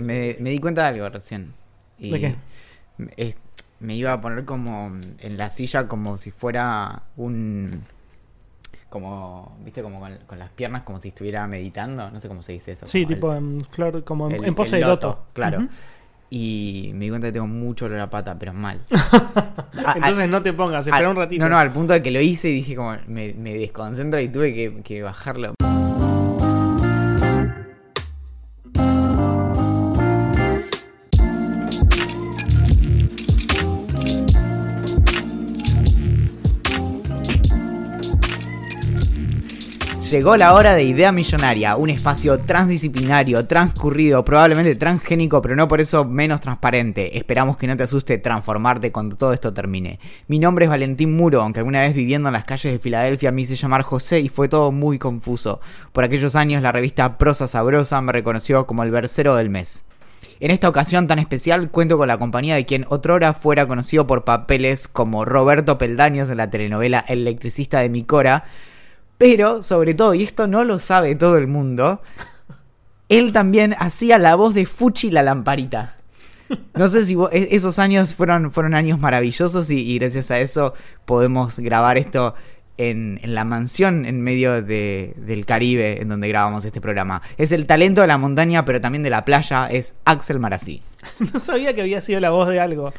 Me, me di cuenta de algo recién. Y ¿De qué? me- iba a poner como en la silla como si fuera un... Como, viste, como con, con las piernas como si estuviera meditando. No sé cómo se dice eso. Sí, como el- tipo en flor, como en, el- en pose de loto. Claro. Y me di cuenta que tengo mucho olor a pata, pero mal. A- Entonces no te pongas, espera un ratito. No, no, al punto de que lo hice y dije como me, me desconcentro y tuve que, que bajarlo. Llegó la hora de Idea Millonaria, un espacio transdisciplinario, transcurrido, probablemente transgénico, pero no por eso menos transparente. Esperamos que no te asuste transformarte cuando todo esto termine. Mi nombre es Valentín Muro, aunque alguna vez viviendo en las calles de Filadelfia me hice llamar José y fue todo muy confuso. Por aquellos años la revista Prosa Sabrosa me reconoció como el versero del mes. En esta ocasión tan especial cuento con la compañía de quien otrora fuera conocido por papeles como Roberto Peldaños en la telenovela El electricista de Micora, pero sobre todo, y esto no lo sabe todo el mundo, él también hacía la voz de Fuchi la lamparita. No sé si vos- e- esos años fueron, fueron años maravillosos y, gracias a eso podemos grabar esto en, en la mansión en medio de- del Caribe en donde grabamos este programa. Es el talento de la montaña, pero también de la playa, es Axel Marazzi. No sabía que había sido la voz de algo.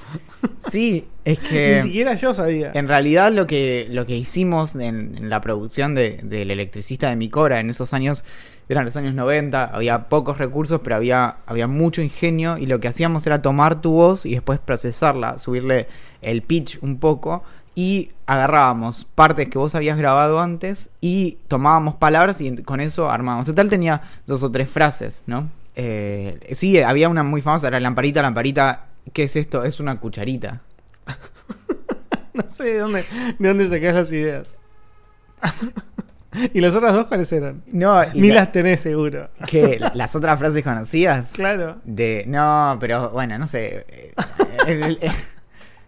Sí, es que... Ni siquiera yo sabía. En realidad lo que, lo que hicimos en, en la producción de- del electricista de Micora en esos años, eran los años 90, había pocos recursos, pero había, había mucho ingenio y lo que hacíamos era tomar tu voz y después procesarla, subirle el pitch un poco y agarrábamos partes que vos habías grabado antes y tomábamos palabras y con eso armábamos. Total tenía dos o tres frases, ¿no? Eh, sí, había una muy famosa, era lamparita, lamparita, ¿qué es esto? Es una cucharita. No sé de dónde, de dónde sacás las ideas. ¿Y las otras dos cuáles eran? No, Ni la- las tenés seguro. ¿Qué? ¿Las otras frases conocidas? Claro. De. No, pero bueno, no sé. eh, el- el-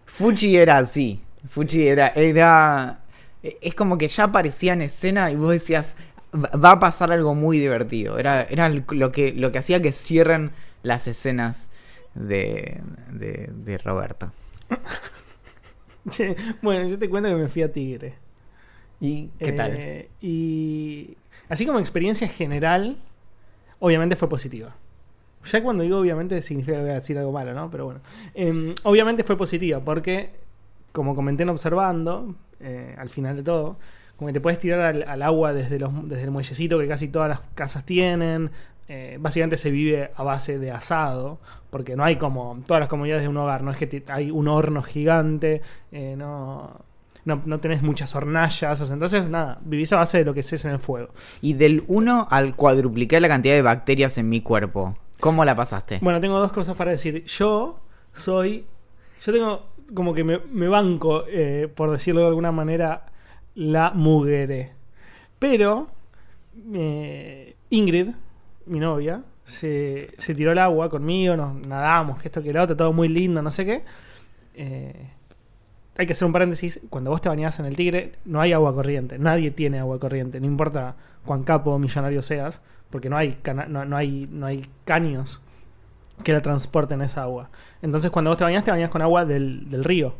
Fuchi era así. Fuchi era. Era. Es como que ya aparecía en escena y vos decías. "Va- a pasar algo muy divertido. Era, era lo, que, lo que hacía que cierren las escenas de, de, de Roberto. Che, bueno, yo te cuento que me fui a Tigre. ¿Y qué tal? Eh, Y así como experiencia general, obviamente fue positiva. Ya cuando digo obviamente significa que voy a decir algo malo, ¿no? Pero bueno. Em, obviamente fue positiva porque, como comenté en Observando, eh, al final de todo, como que te puedes tirar al, al agua desde, los, desde el muellecito que casi todas las casas tienen. Eh, básicamente se vive a base de asado, porque no hay como todas las comodidades de un hogar, no es que te- hay un horno gigante, eh, no, no, no tenés muchas hornallas, o sea, entonces nada, vivís a base de lo que se en el fuego. Y del 1 al cuadruplicar la cantidad de bacterias en mi cuerpo. ¿Cómo la pasaste? Bueno, tengo dos cosas para decir. Yo soy. Yo tengo como que me, banco, eh, por decirlo de alguna manera, la mugre. Pero eh, Ingrid, mi novia, se, se tiró al agua conmigo, nos nadamos, que esto que lo otro, todo muy lindo, no sé qué. Eh, hay que hacer un paréntesis. Cuando vos te bañás en el Tigre, no hay agua corriente. Nadie tiene agua corriente. No importa cuán capo millonario seas, porque no hay, no, no hay, no hay caños que la transporten esa agua. Entonces, cuando vos te bañás, te bañás con agua del, del río.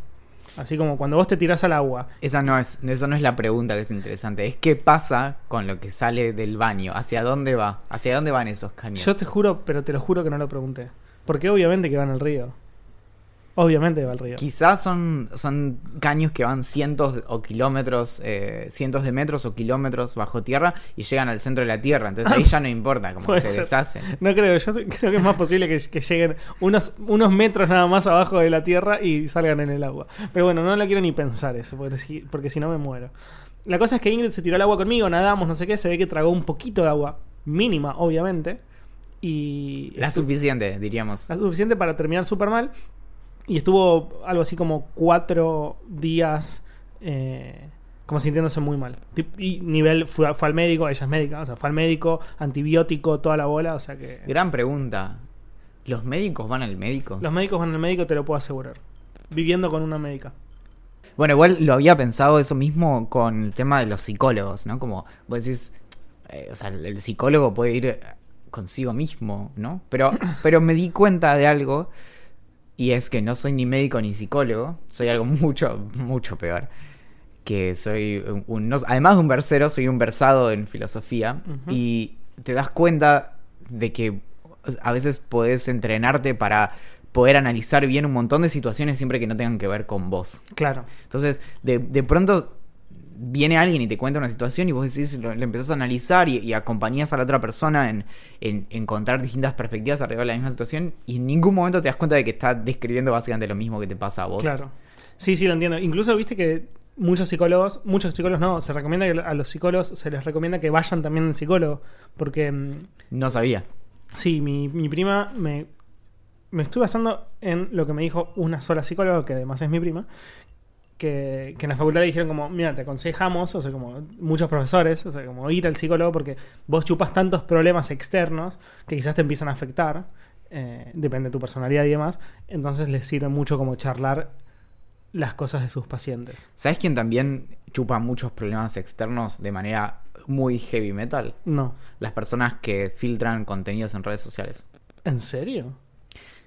Así como cuando vos te tirás al agua. Esa no es, esa no es la pregunta que es interesante. Es qué pasa con lo que sale del baño. ¿Hacia dónde va? ¿Hacia dónde van esos caños? Yo te juro, pero te lo juro que no lo pregunté. Porque obviamente que va en el río. Obviamente va al río. Quizás son, son caños que van cientos o kilómetros, eh, cientos de metros o kilómetros bajo tierra y llegan al centro de la tierra. Entonces ahí ya no importa, como que se ser. deshacen. No creo, yo creo que es más posible que, que lleguen unos, unos metros nada más abajo de la tierra y salgan en el agua. Pero bueno, no lo quiero ni pensar eso, porque si, porque si no me muero. La cosa es que Ingrid se tiró al agua conmigo, nadamos, no sé qué, se ve que tragó un poquito de agua, mínima, obviamente. Y. La suficiente, diríamos. la suficiente para terminar súper mal. Y estuvo algo así como cuatro días eh, como sintiéndose muy mal. Y nivel, fue, fue al médico, ella es médica, o sea, fue al médico, antibiótico, toda la bola, o sea que... Gran pregunta. ¿Los médicos van al médico? Los médicos van al médico, te lo puedo asegurar. Viviendo con una médica. Bueno, igual lo había pensado eso mismo con el tema de los psicólogos, ¿no? Como vos decís, eh, o sea, el el psicólogo puede ir consigo mismo, ¿no? Pero, pero me di cuenta de algo y es que no soy ni médico ni psicólogo, soy algo mucho, mucho peor. Que soy un, un- no- además de un versero, soy un versado en filosofía y te das cuenta de que a veces podés entrenarte para poder analizar bien un montón de situaciones siempre que no tengan que ver con vos. Claro. Entonces, de, de pronto viene alguien y te cuenta una situación y vos decís, lo, le empezás a analizar y, y acompañás a la otra persona en, en encontrar distintas perspectivas alrededor de la misma situación y en ningún momento te das cuenta de que está describiendo básicamente lo mismo que te pasa a vos. Claro. Sí, sí, lo entiendo. Incluso viste que muchos psicólogos, muchos psicólogos no, se recomienda que a los psicólogos se les recomienda que vayan también al psicólogo. Porque mm, No sabía. sí, mi, mi prima me, me estoy basando en lo que me dijo una sola psicóloga, que además es mi prima, que, que en la facultad le dijeron como, mira, te aconsejamos, o sea, como muchos profesores, o sea, como ir al psicólogo porque vos chupas tantos problemas externos que quizás te empiezan a afectar, eh, depende de tu personalidad y demás, entonces les sirve mucho como charlar las cosas de sus pacientes. ¿Sabes quién también chupa muchos problemas externos de manera muy heavy metal? No. Las personas que filtran contenidos en redes sociales. ¿En serio?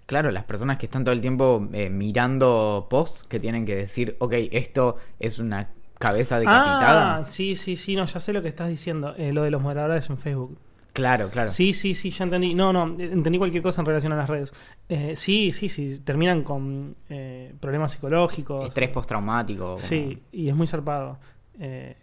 Claro, las personas que están todo el tiempo eh, mirando posts que tienen que decir, ok, esto es una cabeza decapitada. Ah, sí, sí, sí, no, ya sé lo que estás diciendo, eh, lo de los moderadores en Facebook. Claro, claro. Sí, sí, sí, ya entendí. No, no, entendí cualquier cosa en relación a las redes. Eh, sí, sí, sí, terminan con eh, problemas psicológicos. Estrés postraumático. Sí, y es muy zarpado. Eh,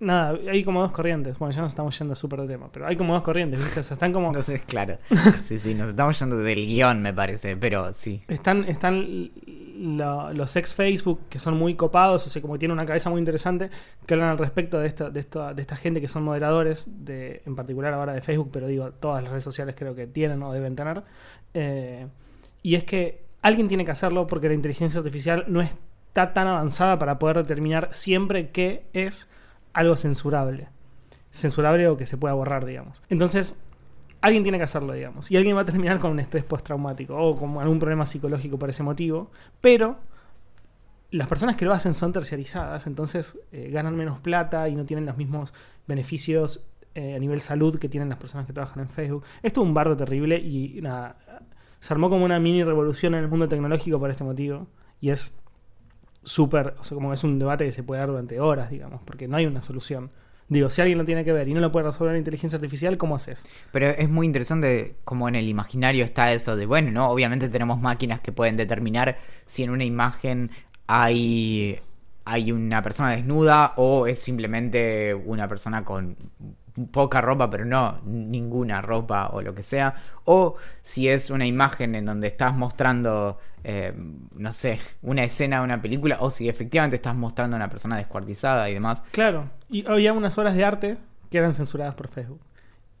nada, hay como dos corrientes. Bueno, ya nos estamos yendo súper de tema, pero hay como dos corrientes, ¿viste? O sea, están como... Sé, claro. Sí, sí, nos estamos yendo del guion, me parece, pero sí. Están, están lo- los ex Facebook que son muy copados, o sea, como que tienen una cabeza muy interesante, que hablan al respecto de esta, de esta, de esta gente que son moderadores, de, en particular ahora de Facebook, pero digo, todas las redes sociales creo que tienen o deben tener. Eh, y es que alguien tiene que hacerlo porque la inteligencia artificial no está tan avanzada para poder determinar siempre qué es algo censurable. Censurable o que se pueda borrar, digamos. Entonces, alguien tiene que hacerlo, digamos. Y alguien va a terminar con un estrés postraumático o con algún problema psicológico por ese motivo. Pero las personas que lo hacen son terciarizadas, entonces eh, ganan menos plata y no tienen los mismos beneficios eh, a nivel salud que tienen las personas que trabajan en Facebook. Esto es un bardo terrible y nada, se armó como una mini revolución en el mundo tecnológico por este motivo. Y es súper, o sea, como es un debate que se puede dar durante horas, digamos, porque no hay una solución. Digo, si alguien lo tiene que ver y no lo puede resolver la inteligencia artificial, ¿cómo haces? Pero es muy interesante como en el imaginario está eso de, bueno, no, obviamente tenemos máquinas que pueden determinar si en una imagen hay, hay una persona desnuda o es simplemente una persona con poca ropa, pero no ninguna ropa o lo que sea. O si es una imagen en donde estás mostrando, eh, no sé, una escena de una película, o si efectivamente estás mostrando a una persona descuartizada y demás. Claro, y había unas obras de arte que eran censuradas por Facebook.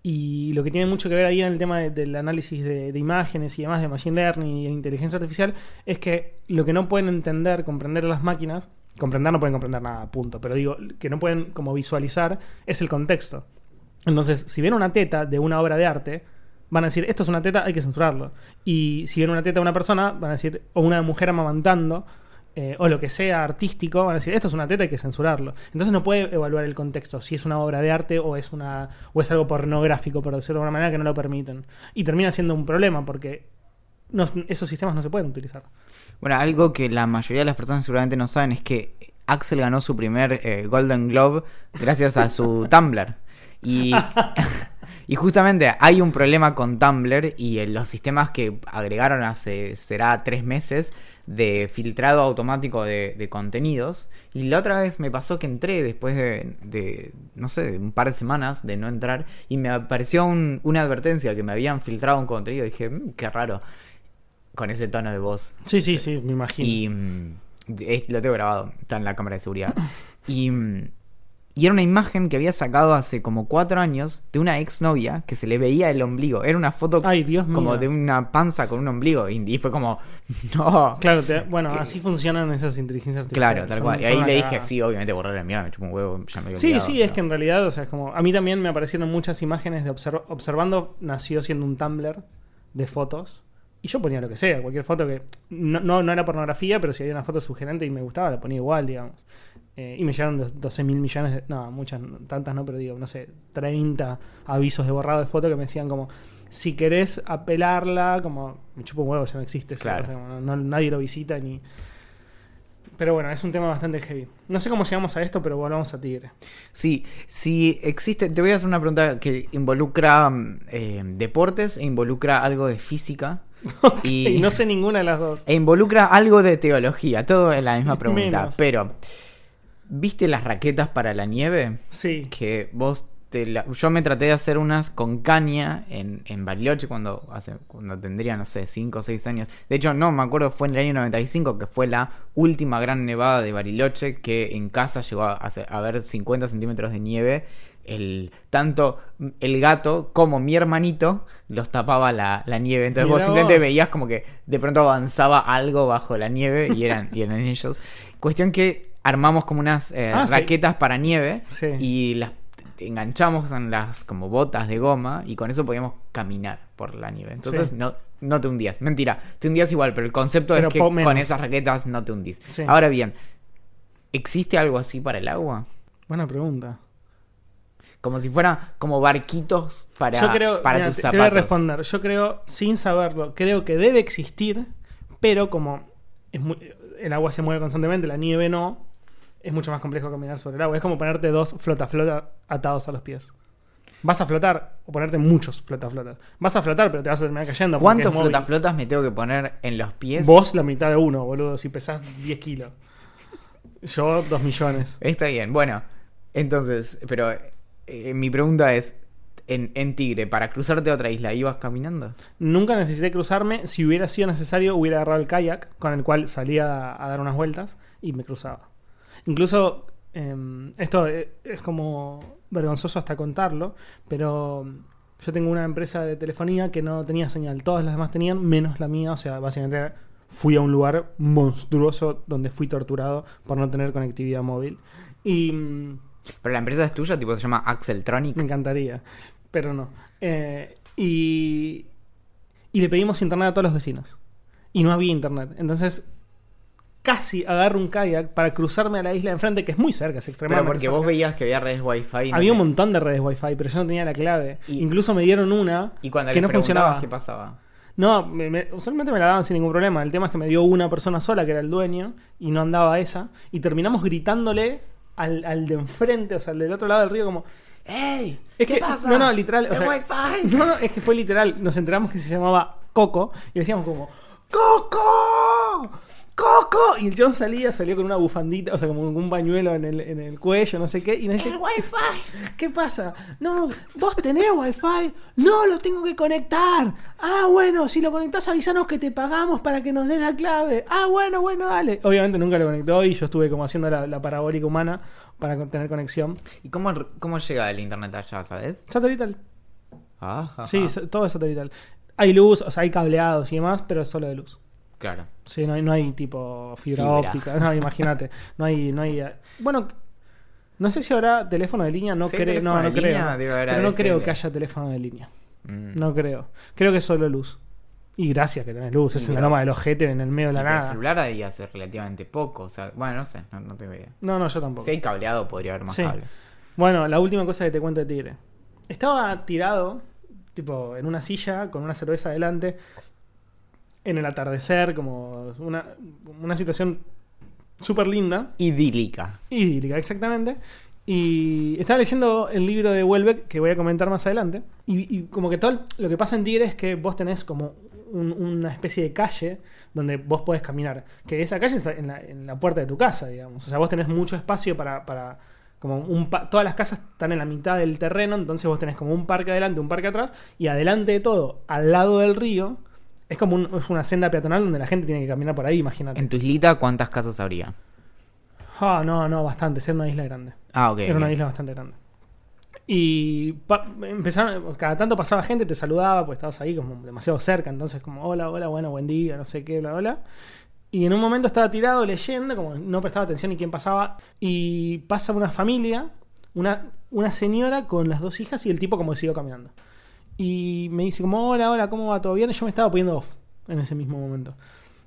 Y lo que tiene mucho que ver ahí en el tema de- del análisis de, de imágenes y demás, de Machine Learning y de inteligencia artificial, es que lo que no pueden entender, comprender las máquinas, comprender no pueden comprender nada, punto, pero digo, que no pueden como visualizar es el contexto. Entonces, si ven una teta de una obra de arte, van a decir, esto es una teta, hay que censurarlo. Y si ven una teta de una persona, van a decir, o una mujer amamantando, eh, o lo que sea artístico, van a decir, esto es una teta, hay que censurarlo. Entonces no puede evaluar el contexto, si es una obra de arte o es, una, o es algo pornográfico, por decirlo de alguna manera, que no lo permiten. Y termina siendo un problema, porque no- esos sistemas no se pueden utilizar. Bueno, algo que la mayoría de las personas seguramente no saben es que Axel ganó su primer eh, Golden Globe gracias a su Tumblr. Y, y justamente hay un problema con Tumblr y en los sistemas que agregaron hace, será tres meses de filtrado automático de, de contenidos. Y la otra vez me pasó que entré después de, de, no sé, de un par de semanas de no entrar y me apareció un- una advertencia que me habían filtrado un contenido. Y dije, "Mm, qué raro, con ese tono de voz. Sí, sí, sí, me imagino. Y mm, eh, lo tengo grabado, está en la cámara de seguridad. Y, mm, y era una imagen que había sacado hace como cuatro años de una exnovia que se le veía el ombligo. Era una foto Ay, Dios mío. como de una panza con un ombligo. Y fue como, no. Claro, te- bueno, así funcionan esas inteligencias artificiales. Claro, tal Son- cual. Y ahí le dije, sí, obviamente borrar la mierda, me chupo un huevo, ya me había Sí, sí, pero- es que en realidad, o sea, es como. A mí también me aparecieron muchas imágenes de observ- observando. Nació siendo un Tumblr de fotos. Y yo ponía lo que sea, cualquier foto que. No, no, no era pornografía, pero si había una foto sugerente y me gustaba, la ponía igual, digamos. Eh, y me llegaron dos- 12 mil millones de. No, muchas, tantas no, pero digo, no sé, 30 avisos de borrado de foto que me decían como. si querés apelarla, como me chupo un huevo, ya no existe. Claro. o sea, como no- nadie lo visita ni. Pero bueno, es un tema bastante heavy. No sé cómo llegamos a esto, pero volvamos a Tigre. Sí, si existe, te voy a hacer una pregunta que involucra mm, eh, deportes e involucra algo de física. Y Y, no sé ninguna de las dos. e involucra algo de teología, todo en la misma pregunta. Menos. Pero, ¿viste las raquetas para la nieve? Sí. Que vos te la- yo me traté de hacer unas con caña en, en Bariloche cuando, hace, cuando tendría, no sé, 5 o 6 años. De hecho, no, me acuerdo, fue en el año 95, que fue la última gran nevada de Bariloche, que en casa llegó a, hacer- a ver 50 centímetros de nieve. El, tanto el gato como mi hermanito los tapaba la, la nieve. Entonces vos simplemente vos. veías como que de pronto avanzaba algo bajo la nieve y eran, y eran ellos. Cuestión que armamos como unas eh, Ah, sí. raquetas para nieve Sí. y las enganchamos en las como botas de goma y con eso podíamos caminar por la nieve. Entonces Sí. no, no te hundías. Mentira, te hundías igual, pero el concepto Pero es que con esas raquetas no te hundís. Ahora bien, ¿existe algo así para el agua? Buena pregunta. Como si fuera como barquitos para, Yo creo, para mira, tus te, te voy a zapatos. responder. Yo creo, sin saberlo, creo que debe existir, pero como es muy- el agua se mueve constantemente, la nieve no, es mucho más complejo caminar sobre el agua. Es como ponerte dos flota-flota atados a los pies. Vas a flotar o ponerte muchos flota-flotas. Vas a flotar, pero te vas a terminar cayendo. ¿Cuántos flotaflotas me tengo que poner en los pies? Vos la mitad de uno, boludo, si pesás 10 kilos. Yo, 2 millones. Está bien, bueno. Entonces, pero eh, mi pregunta es, en, en Tigre, para cruzarte a otra isla, ¿ibas caminando? Nunca necesité cruzarme. Si hubiera sido necesario, hubiera agarrado el kayak con el cual salía a, a dar unas vueltas y me cruzaba. Incluso, em, esto eh, es como vergonzoso hasta contarlo, pero em, yo tengo una empresa de telefonía que no tenía señal. Todas las demás tenían, menos la mía. O sea, básicamente fui a un lugar monstruoso donde fui torturado por no tener conectividad móvil. Y. mm, Pero la empresa es tuya, tipo se llama Axeltronic. me encantaría, pero no. Eh, y, y le pedimos internet a todos los vecinos. Y no había internet. Entonces, casi agarro un kayak para cruzarme a la isla de enfrente, que es muy cerca, es Pero extremadamente porque vos veías que había redes wifi. no Había un montón de redes wifi, pero yo no tenía la clave. Y- Incluso me dieron una Y cuando que no funcionaba. ¿qué pasaba? No, me- me- usualmente me la daban sin ningún problema. El tema es que me dio una persona sola, que era el dueño, y no andaba esa. Y terminamos gritándole al, al de enfrente, o sea, al del otro lado del río, como... ¡Ey! Es ¿Qué que, pasa? No, no, literal. o ¡El sea, wifi! No, no, es que fue literal. Nos enteramos que se llamaba Coco y decíamos como ¡Coco! ¡Coco! Y el John salía, salió con una bufandita, o sea, como un pañuelo en el, en el cuello, no sé qué. Y nos dice, ¡El wifi! ¿qué pasa? No, vos tenés wifi. No, lo tengo que conectar. Ah, bueno, si lo conectás avisanos que te pagamos para que nos den la clave. Ah, bueno, bueno, dale. Obviamente nunca lo conectó y yo estuve como haciendo la, la parabólica humana para tener conexión. ¿Y cómo, cómo llega el internet allá, sabes? Satelital. Ah, ajá. Sí, todo es satelital. Hay luz, o sea, hay cableados y demás, pero es solo de luz. Claro. Sí, no hay, no hay tipo fibra, Fibra. óptica. No, imagínate. No hay, no hay. Bueno, no sé si habrá teléfono de línea, no Sí, creo, no, no de creo. pero no creo que haya teléfono de línea. Mm. No creo. Creo que solo luz. Y gracias que tenés luz, es en la loma del ojete, en el medio de la pero el nada. celular ahí hace relativamente poco. O sea, bueno, no sé, no, no tengo idea. No, no, yo tampoco. Si hay cableado, podría haber más Sí. cable. Bueno, la última cosa que te cuento de Tigre. Estaba tirado, tipo, en una silla, con una cerveza adelante, en el atardecer, como una, una situación súper linda, Idílica. idílica, exactamente. Y estaba leyendo el libro de Welbeck, que voy a comentar más adelante. Y, y como que todo lo que pasa en Tigre es que vos tenés como un- una especie de calle donde vos podés caminar. Que esa calle está en la, en la puerta de tu casa, digamos. O sea, vos tenés mucho espacio para... para como un pa- todas las casas están en la mitad del terreno, entonces vos tenés como un parque adelante, un parque atrás, y adelante de todo, al lado del río, es como un- es una senda peatonal donde la gente tiene que caminar por ahí, imagínate. En tu islita, ¿cuántas casas habría? Ah, no, no, bastante, era una isla grande. Ah, ok. Era una isla bastante grande. Y pa- empezaron, cada tanto pasaba gente, te saludaba, pues estabas ahí como demasiado cerca, entonces como, hola, hola, bueno, buen día, no sé qué, bla, bla. Y en un momento estaba tirado leyendo, como no prestaba atención ni quién pasaba, y pasa una familia, una, una señora con las dos hijas y el tipo como que siguió caminando. Y me dice como, hola, hola, ¿cómo va? ¿Todo bien? Y yo me estaba poniendo off en ese mismo momento.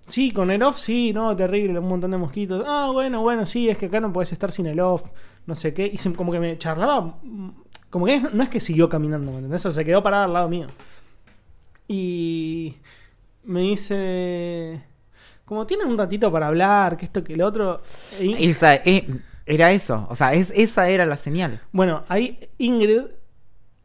Sí, con el off, sí, no, terrible, un montón de mosquitos. Ah, bueno, bueno, sí, es que acá no puedes estar sin el off, no sé qué. Y se- como que me charlaba, mm, como que no es que siguió caminando, ¿me entendés? O se quedó parada al lado mío. Y me dice, como tienen un ratito para hablar, que esto, que lo otro. Esa, eh, era eso, o sea, es, esa era la señal. Bueno, ahí Ingrid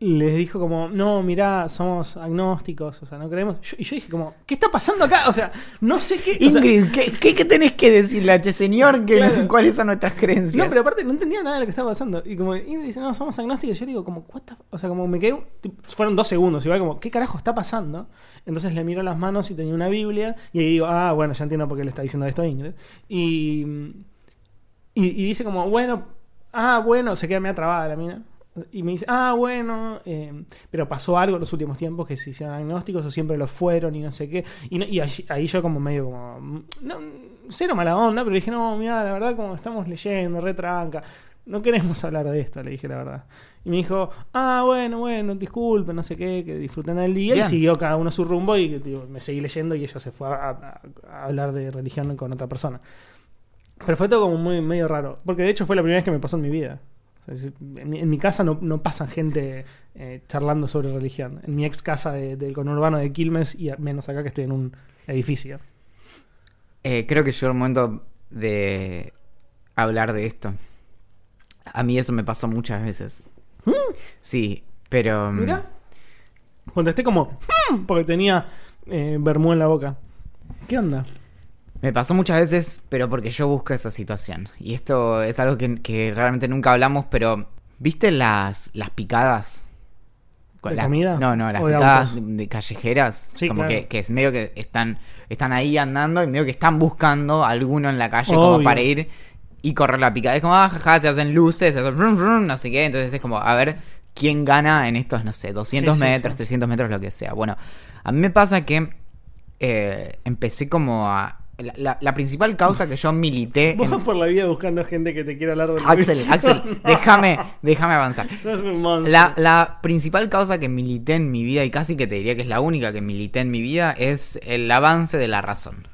les dijo como, no, mirá, somos agnósticos, o sea, no creemos. Yo- y yo dije como, ¿qué está pasando acá? O sea, no sé qué... o sea, Ingrid, ¿qué, qué, qué tenés que decirle a este señor? Que, Claro. ¿Cuáles son nuestras creencias? no, pero aparte no entendía nada de lo que estaba pasando. Y como Ingrid dice, no, somos agnósticos. Yo digo como, what the? O sea, como me quedé... Fueron dos segundos, igual como, ¿qué carajo está pasando? Entonces le miro las manos y tenía una Biblia. Y ahí digo, ah, bueno, ya entiendo por qué le está diciendo esto a Ingrid. Y, y, y dice como, bueno, ah, bueno, se queda media trabada la mina. Y me dice, ah, bueno, eh, pero pasó algo en los últimos tiempos que se hicieron agnósticos o siempre lo fueron y no sé qué. Y, no- y allí- ahí yo como medio como, mm, no, cero mala onda, pero dije, no, mira, la verdad como estamos leyendo, retranca, no queremos hablar de esto, le dije la verdad. Y me dijo, ah, bueno, bueno, disculpen, no sé qué, que disfruten el día. Bien. Y siguió cada uno su rumbo y digo, me seguí leyendo y ella se fue a, a- a hablar de religión con otra persona. Pero fue todo como muy medio raro. Porque de hecho fue la primera vez que me pasó en mi vida. En, mi, casa no, no pasan gente eh, charlando sobre religión. En mi ex casa de- del conurbano de Quilmes y menos acá que estoy en un edificio. Eh, creo que llegó el momento de hablar de esto. A mí eso me pasó muchas veces. Sí, pero... mm, Mira. Contesté como... "Hmm", porque tenía eh, vermú en la boca. ¿Qué onda? Me pasó muchas veces, pero porque yo busco esa situación. Y esto es algo que, que realmente nunca hablamos, pero ¿viste las, las picadas? ¿De comida? No, no, las ¿O de picadas de, callejeras. Sí, como claro. que, que es medio que están, están ahí andando y medio que están buscando a alguno en la calle como para ir y correr la picada. Es como, ah, jaja, se hacen luces, se hacen vrum, vrum, no sé qué. Entonces es como, a ver quién gana en estos, no sé, 200 Sí, sí, metros, sí. 300 metros, lo que sea. Bueno, a mí me pasa que eh, empecé como a... La, la- la principal causa que yo milité... Vos en- por la vida buscando gente que te quiera hablar de Axel. Axel, déjame, déjame avanzar. Sos un monstruo. La, la principal causa que milité en mi vida, y casi que te diría que es la única que milité en mi vida, es el avance de la razón.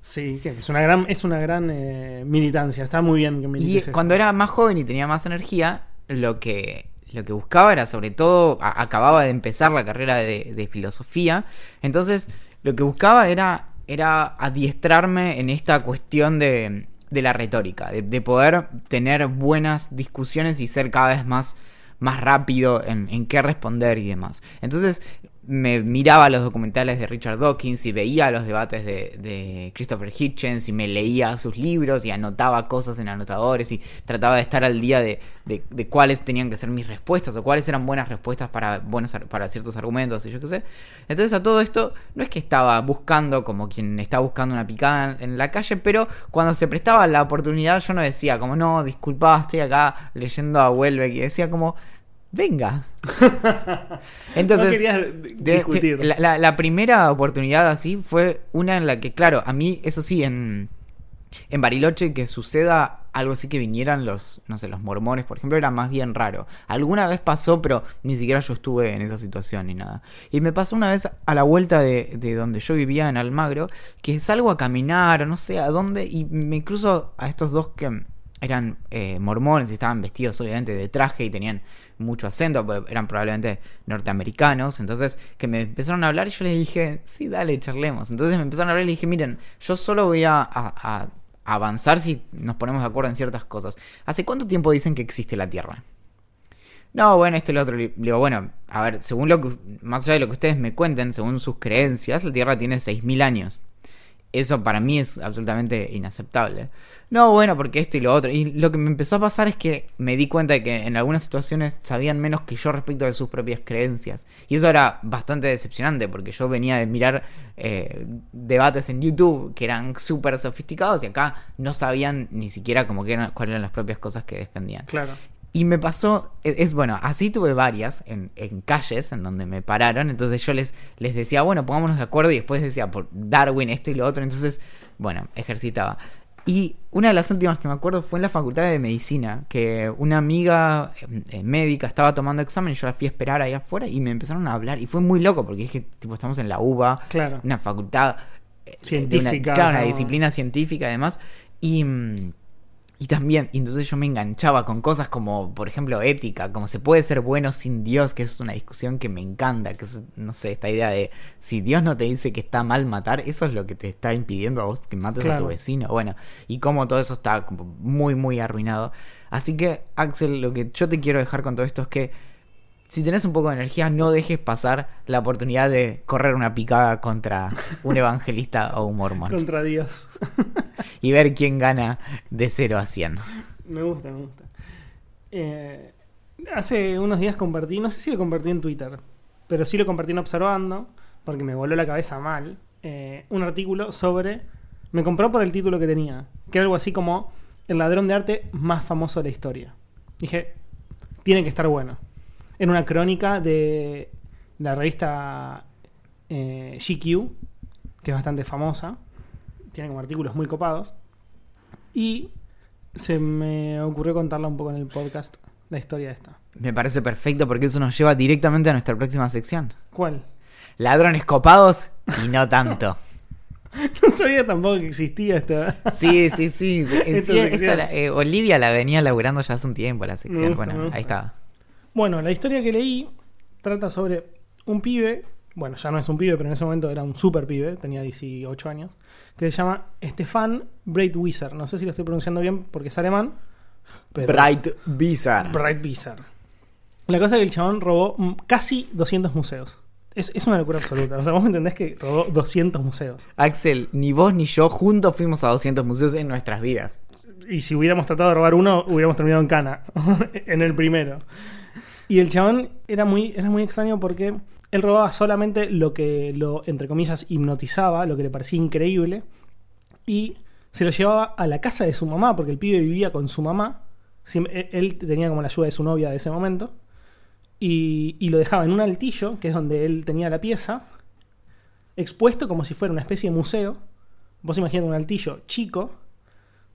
Sí, que es una gran, es una gran eh, militancia. Está muy bien que Y milites eso. cuando era más joven y tenía más energía, lo que, lo que buscaba era sobre todo, a- acababa de empezar la carrera de, de filosofía, entonces lo que buscaba era, era adiestrarme en esta cuestión de, de la retórica, de, de poder tener buenas discusiones y ser cada vez más, más rápido en, en qué responder y demás. Entonces me miraba los documentales de Richard Dawkins y veía los debates de, de Christopher Hitchens y me leía sus libros y anotaba cosas en anotadores y trataba de estar al día de, de- cuáles tenían que ser mis respuestas o cuáles eran buenas respuestas para, buenos, ar- para ciertos argumentos y yo qué sé. Entonces a todo esto no es que estaba buscando como quien está buscando una picada en, la calle, pero cuando se prestaba la oportunidad yo no decía como no, disculpa, estoy acá leyendo a Welbeck y decía como... Venga. Entonces, no discutir. la, la- la primera oportunidad así fue una en la que, claro, a mí, eso sí, en, en Bariloche que suceda algo así que vinieran los, no sé, los mormones, por ejemplo, era más bien raro. Alguna vez pasó, pero ni siquiera yo estuve en esa situación ni nada. Y me pasó una vez a la vuelta de, de donde yo vivía en Almagro, que salgo a caminar no sé a dónde y me cruzo a estos dos que eran eh, mormones y estaban vestidos obviamente de traje y tenían mucho acento, eran probablemente norteamericanos, entonces que me empezaron a hablar y yo les dije, sí, dale, charlemos. Entonces me empezaron a hablar y le dije, miren, yo solo voy a avanzar si nos ponemos de acuerdo en ciertas cosas. ¿Hace cuánto tiempo dicen que existe la Tierra? No, bueno, esto y lo otro. Le digo, bueno, a ver, según lo que, más allá de lo que ustedes me cuenten, según sus creencias, la Tierra tiene 6.000 años. Eso para mí es absolutamente inaceptable. No, bueno, porque esto y lo otro. Y lo que me empezó a pasar es que me di cuenta de que en algunas situaciones sabían menos que yo respecto de sus propias creencias. Y eso era bastante decepcionante porque yo venía de mirar eh, debates en YouTube que eran súper sofisticados y acá no sabían ni siquiera como que eran, cuáles eran las propias cosas que defendían. Claro. Y me pasó, es, es, bueno, así tuve varias en, en calles en donde me pararon, entonces yo les, les decía, bueno, pongámonos de acuerdo y después decía por Darwin esto y lo otro, entonces, bueno, ejercitaba. Y una de las últimas que me acuerdo fue en la facultad de medicina, que una amiga eh, médica estaba tomando examen y yo la fui a esperar ahí afuera y me empezaron a hablar y fue muy loco porque dije, tipo, estamos en la UBA, Claro. una facultad eh, Científica, una, claro, una disciplina científica además y mm, Y también, y entonces yo me enganchaba con cosas como, por ejemplo, ética, como se puede ser bueno sin Dios, que es una discusión que me encanta, que es, no sé, esta idea de si Dios no te dice que está mal matar, eso es lo que te está impidiendo a vos que mates a tu vecino. Bueno, y cómo todo eso está como muy, muy arruinado. Así que, Axel, lo que yo te quiero dejar con todo esto es que si tenés un poco de energía, no dejes pasar la oportunidad de correr una picada contra un evangelista o un mormón Contra Dios. y ver quién gana de 0 a 100. Me gusta, me gusta. Eh, hace unos días compartí, no sé si lo compartí en Twitter, pero sí lo compartí en Observando, porque me voló la cabeza mal, eh, un artículo sobre... Me compró por el título que tenía, que era algo así como el ladrón de arte más famoso de la historia. Dije, tiene que estar bueno. En una crónica de la revista eh, GQ, que es bastante famosa, tiene como artículos muy copados, y se me ocurrió contarla un poco en el podcast, la historia esta. Me parece perfecto porque eso nos lleva directamente a nuestra próxima sección. ¿Cuál? Ladrones copados y no tanto. No sabía tampoco que existía esta. Sí, sí, sí. Esta sí, esta eh, Olivia la venía laburando ya hace un tiempo la sección. Gusta, bueno, ahí está. Bueno, la historia que leí trata sobre un pibe, bueno, ya no es un pibe, pero en ese momento era un super pibe, tenía 18 años, que se llama Stefan Breitwieser. No sé si lo estoy pronunciando bien porque es alemán. Pero Bright Bizarre. Breitwieser. La cosa es que el chabón robó casi 200 museos. Es, es una locura absoluta. O sea, vos me entendés que robó 200 museos. Axel, ni vos ni yo juntos fuimos a 200 museos en nuestras vidas. Y si hubiéramos tratado de robar uno, hubiéramos terminado en cana. en el primero. Y el chabón era muy, era muy extraño porque él robaba solamente lo que lo, entre comillas, hipnotizaba, lo que le parecía increíble. Y se lo llevaba a la casa de su mamá, porque el pibe vivía con su mamá. Siem- Él tenía como la ayuda de su novia de ese momento. Y, y lo dejaba en un altillo, que es donde él tenía la pieza, expuesto como si fuera una especie de museo. Vos imaginate un altillo chico,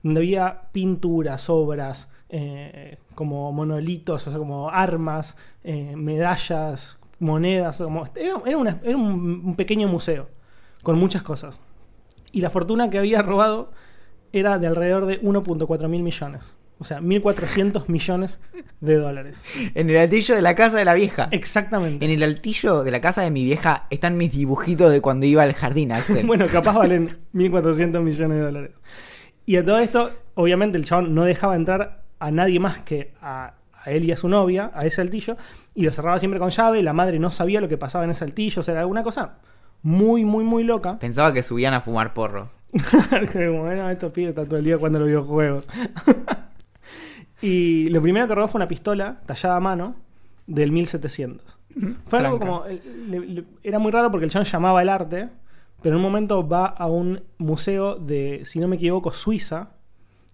donde había pinturas, obras, eh, como monolitos, o sea, como armas, eh, medallas, monedas. Como, era era una- era un, un pequeño museo con muchas cosas. Y la fortuna que había robado era de alrededor de 1.4 mil millones. O sea, 1.400 millones de dólares. En el altillo de la casa de la vieja. Exactamente. En el altillo de la casa de mi vieja están mis dibujitos de cuando iba al jardín, Axel. Bueno, capaz valen 1.400 millones de dólares. Y a todo esto, obviamente el chabón no dejaba entrar a nadie más que a, a él y a su novia, a ese altillo, y lo cerraba siempre con llave, la madre no sabía lo que pasaba en ese altillo, o sea, era alguna cosa muy, muy, muy loca. Pensaba que subían a fumar porro. Bueno, estos pibes están todo el día jugando a los videojuegos. y lo primero que robó fue una pistola tallada a mano del 1700. Fue algo como. le- le- era muy raro porque el chabón llamaba el arte, pero en un momento va a un museo de, si no me equivoco, Suiza,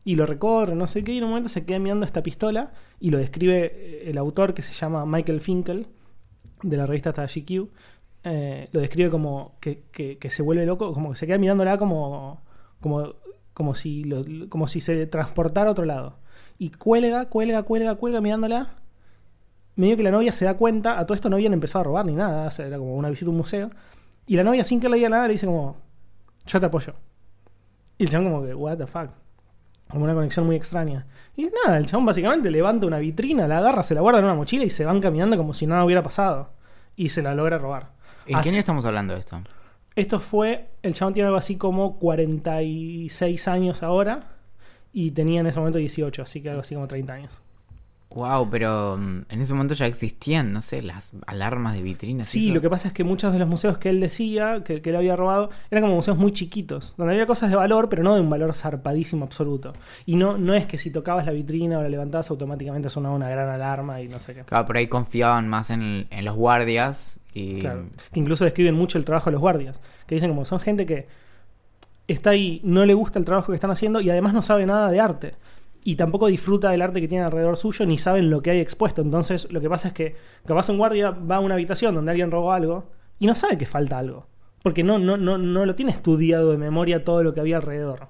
y lo recorre, no sé qué, y en un momento se queda mirando esta pistola y lo describe eh, el autor que se llama Michael Finkel, de la revista hasta GQ. eh, lo describe como que, que- se vuelve loco, como que se queda mirándola como, como, como, si lo- como si se transportara a otro lado. Y cuelga, cuelga, cuelga, cuelga mirándola. Medio que la novia se da cuenta, a todo esto no habían empezado a robar ni nada, o sea, era como una visita a un museo. Y la novia, sin que le diga nada, le dice como, yo te apoyo. Y el chabón como que, what the fuck. Como una conexión muy extraña. Y nada, el chabón básicamente levanta una vitrina, la agarra, se la guarda en una mochila y se van caminando como si nada hubiera pasado. Y se la logra robar. ¿En qué Así- año estamos hablando de esto? esto fue, el chabón tiene algo así como 46 años ahora y tenía en ese momento 18, así que algo así como 30 años. Wow, pero mm, en ese momento ya existían, no sé, las alarmas de vitrinas. Sí, lo que pasa es que muchos de los museos que él decía que, que él había robado eran como museos muy chiquitos, donde había cosas de valor, pero no de un valor zarpadísimo absoluto. Y no, no es que si tocabas la vitrina o la levantabas automáticamente sonaba una gran alarma y no sé qué. Claro, por ahí confiaban más en, en los guardias y... Claro. Que incluso describen mucho el trabajo de los guardias. Que dicen como son gente que está ahí, no le gusta el trabajo que están haciendo y además no sabe nada de arte. Y tampoco disfruta del arte que tiene alrededor suyo, ni saben lo que hay expuesto. Entonces, lo que pasa es que capaz un guardia va a una habitación donde alguien robó algo y no sabe que falta algo. Porque no, no, no, no lo tiene estudiado de memoria todo lo que había alrededor.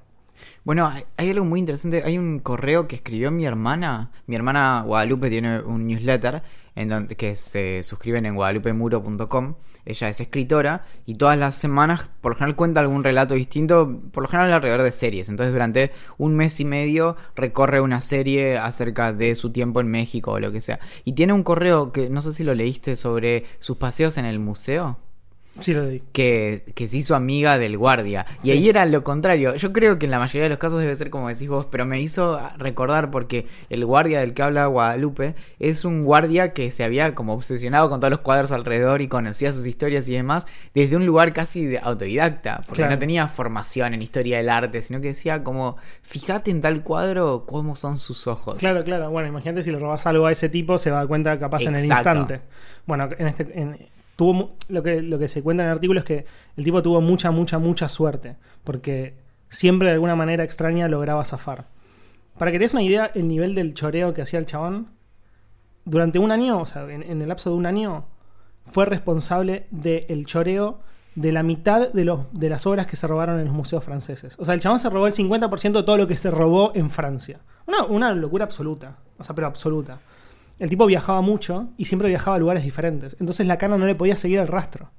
Bueno, hay- algo muy interesante. Hay un correo que escribió mi hermana. Mi hermana Guadalupe tiene un newsletter en donde, que se suscriben en guadalupemuro.com. Ella es escritora y todas las semanas, por lo general, cuenta algún relato distinto, por lo general alrededor de series. Entonces, durante un mes y medio recorre una serie acerca de su tiempo en México o lo que sea. Y tiene un correo que no sé si lo leíste sobre sus paseos en el museo Sí, lo leí. que, que se hizo amiga del guardia. Y Sí. ahí era lo contrario. Yo creo que en la mayoría de los casos debe ser como decís vos, pero me hizo recordar porque el guardia del que habla Guadalupe es un guardia que se había como obsesionado con todos los cuadros alrededor y conocía sus historias y demás desde un lugar casi de autodidacta, porque Claro. no tenía formación en historia del arte, sino que decía como, fíjate en tal cuadro cómo son sus ojos. Claro, claro. Bueno, imagínate si le robas algo a ese tipo, se va a dar cuenta capaz en el instante. Bueno, en este, en- tuvo lo que lo que se cuenta en el artículo es que el tipo tuvo mucha, mucha, mucha suerte, porque siempre de alguna manera extraña lograba zafar. Para que te des una idea, el nivel del choreo que hacía el chabón, durante un año, o sea, en, en el lapso de un año, fue responsable del choreo de la mitad de, los, de las obras que se robaron en los museos franceses. O sea, el chabón se robó el 50% de todo lo que se robó en Francia. Una, una locura absoluta. O sea, pero absoluta. El tipo viajaba mucho y siempre viajaba a lugares diferentes. Entonces la cana no le podía seguir el rastro.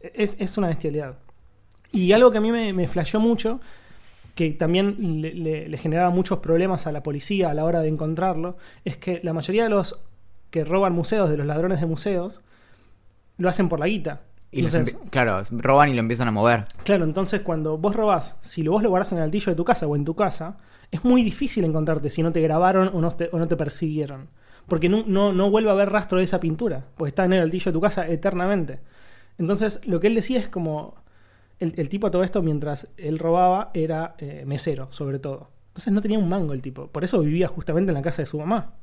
Es, es una bestialidad. Y algo que a mí me, me flasheó mucho, que también le, le- le generaba muchos problemas a la policía a la hora de encontrarlo, es que la mayoría de los que roban museos, de los ladrones de museos, lo hacen por la guita. Y Entonces, claro, roban y lo empiezan a mover. Claro, entonces cuando vos robás, si lo vos lo guardás en el altillo de tu casa o en tu casa, es muy difícil encontrarte si no te grabaron o no te, o no te persiguieron. Porque no, no, no vuelve a haber rastro de esa pintura, porque está en el altillo de tu casa eternamente. Entonces, lo que él decía es como. El, el tipo a todo esto, mientras él robaba, era eh, mesero, sobre todo. Entonces no tenía un mango el tipo. Por eso vivía justamente en la casa de su mamá.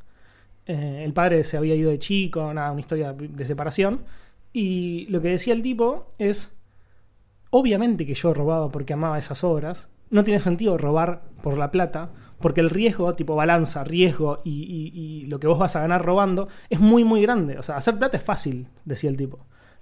Eh, el padre se había ido de chico, nada, una historia de separación. Y lo que decía el tipo es. Obviamente que yo robaba porque amaba esas obras. No tiene sentido robar por la plata, porque el riesgo, tipo balanza, riesgo y, y- y lo que vos vas a ganar robando, es muy, muy grande. O sea, hacer plata es fácil, decía el tipo.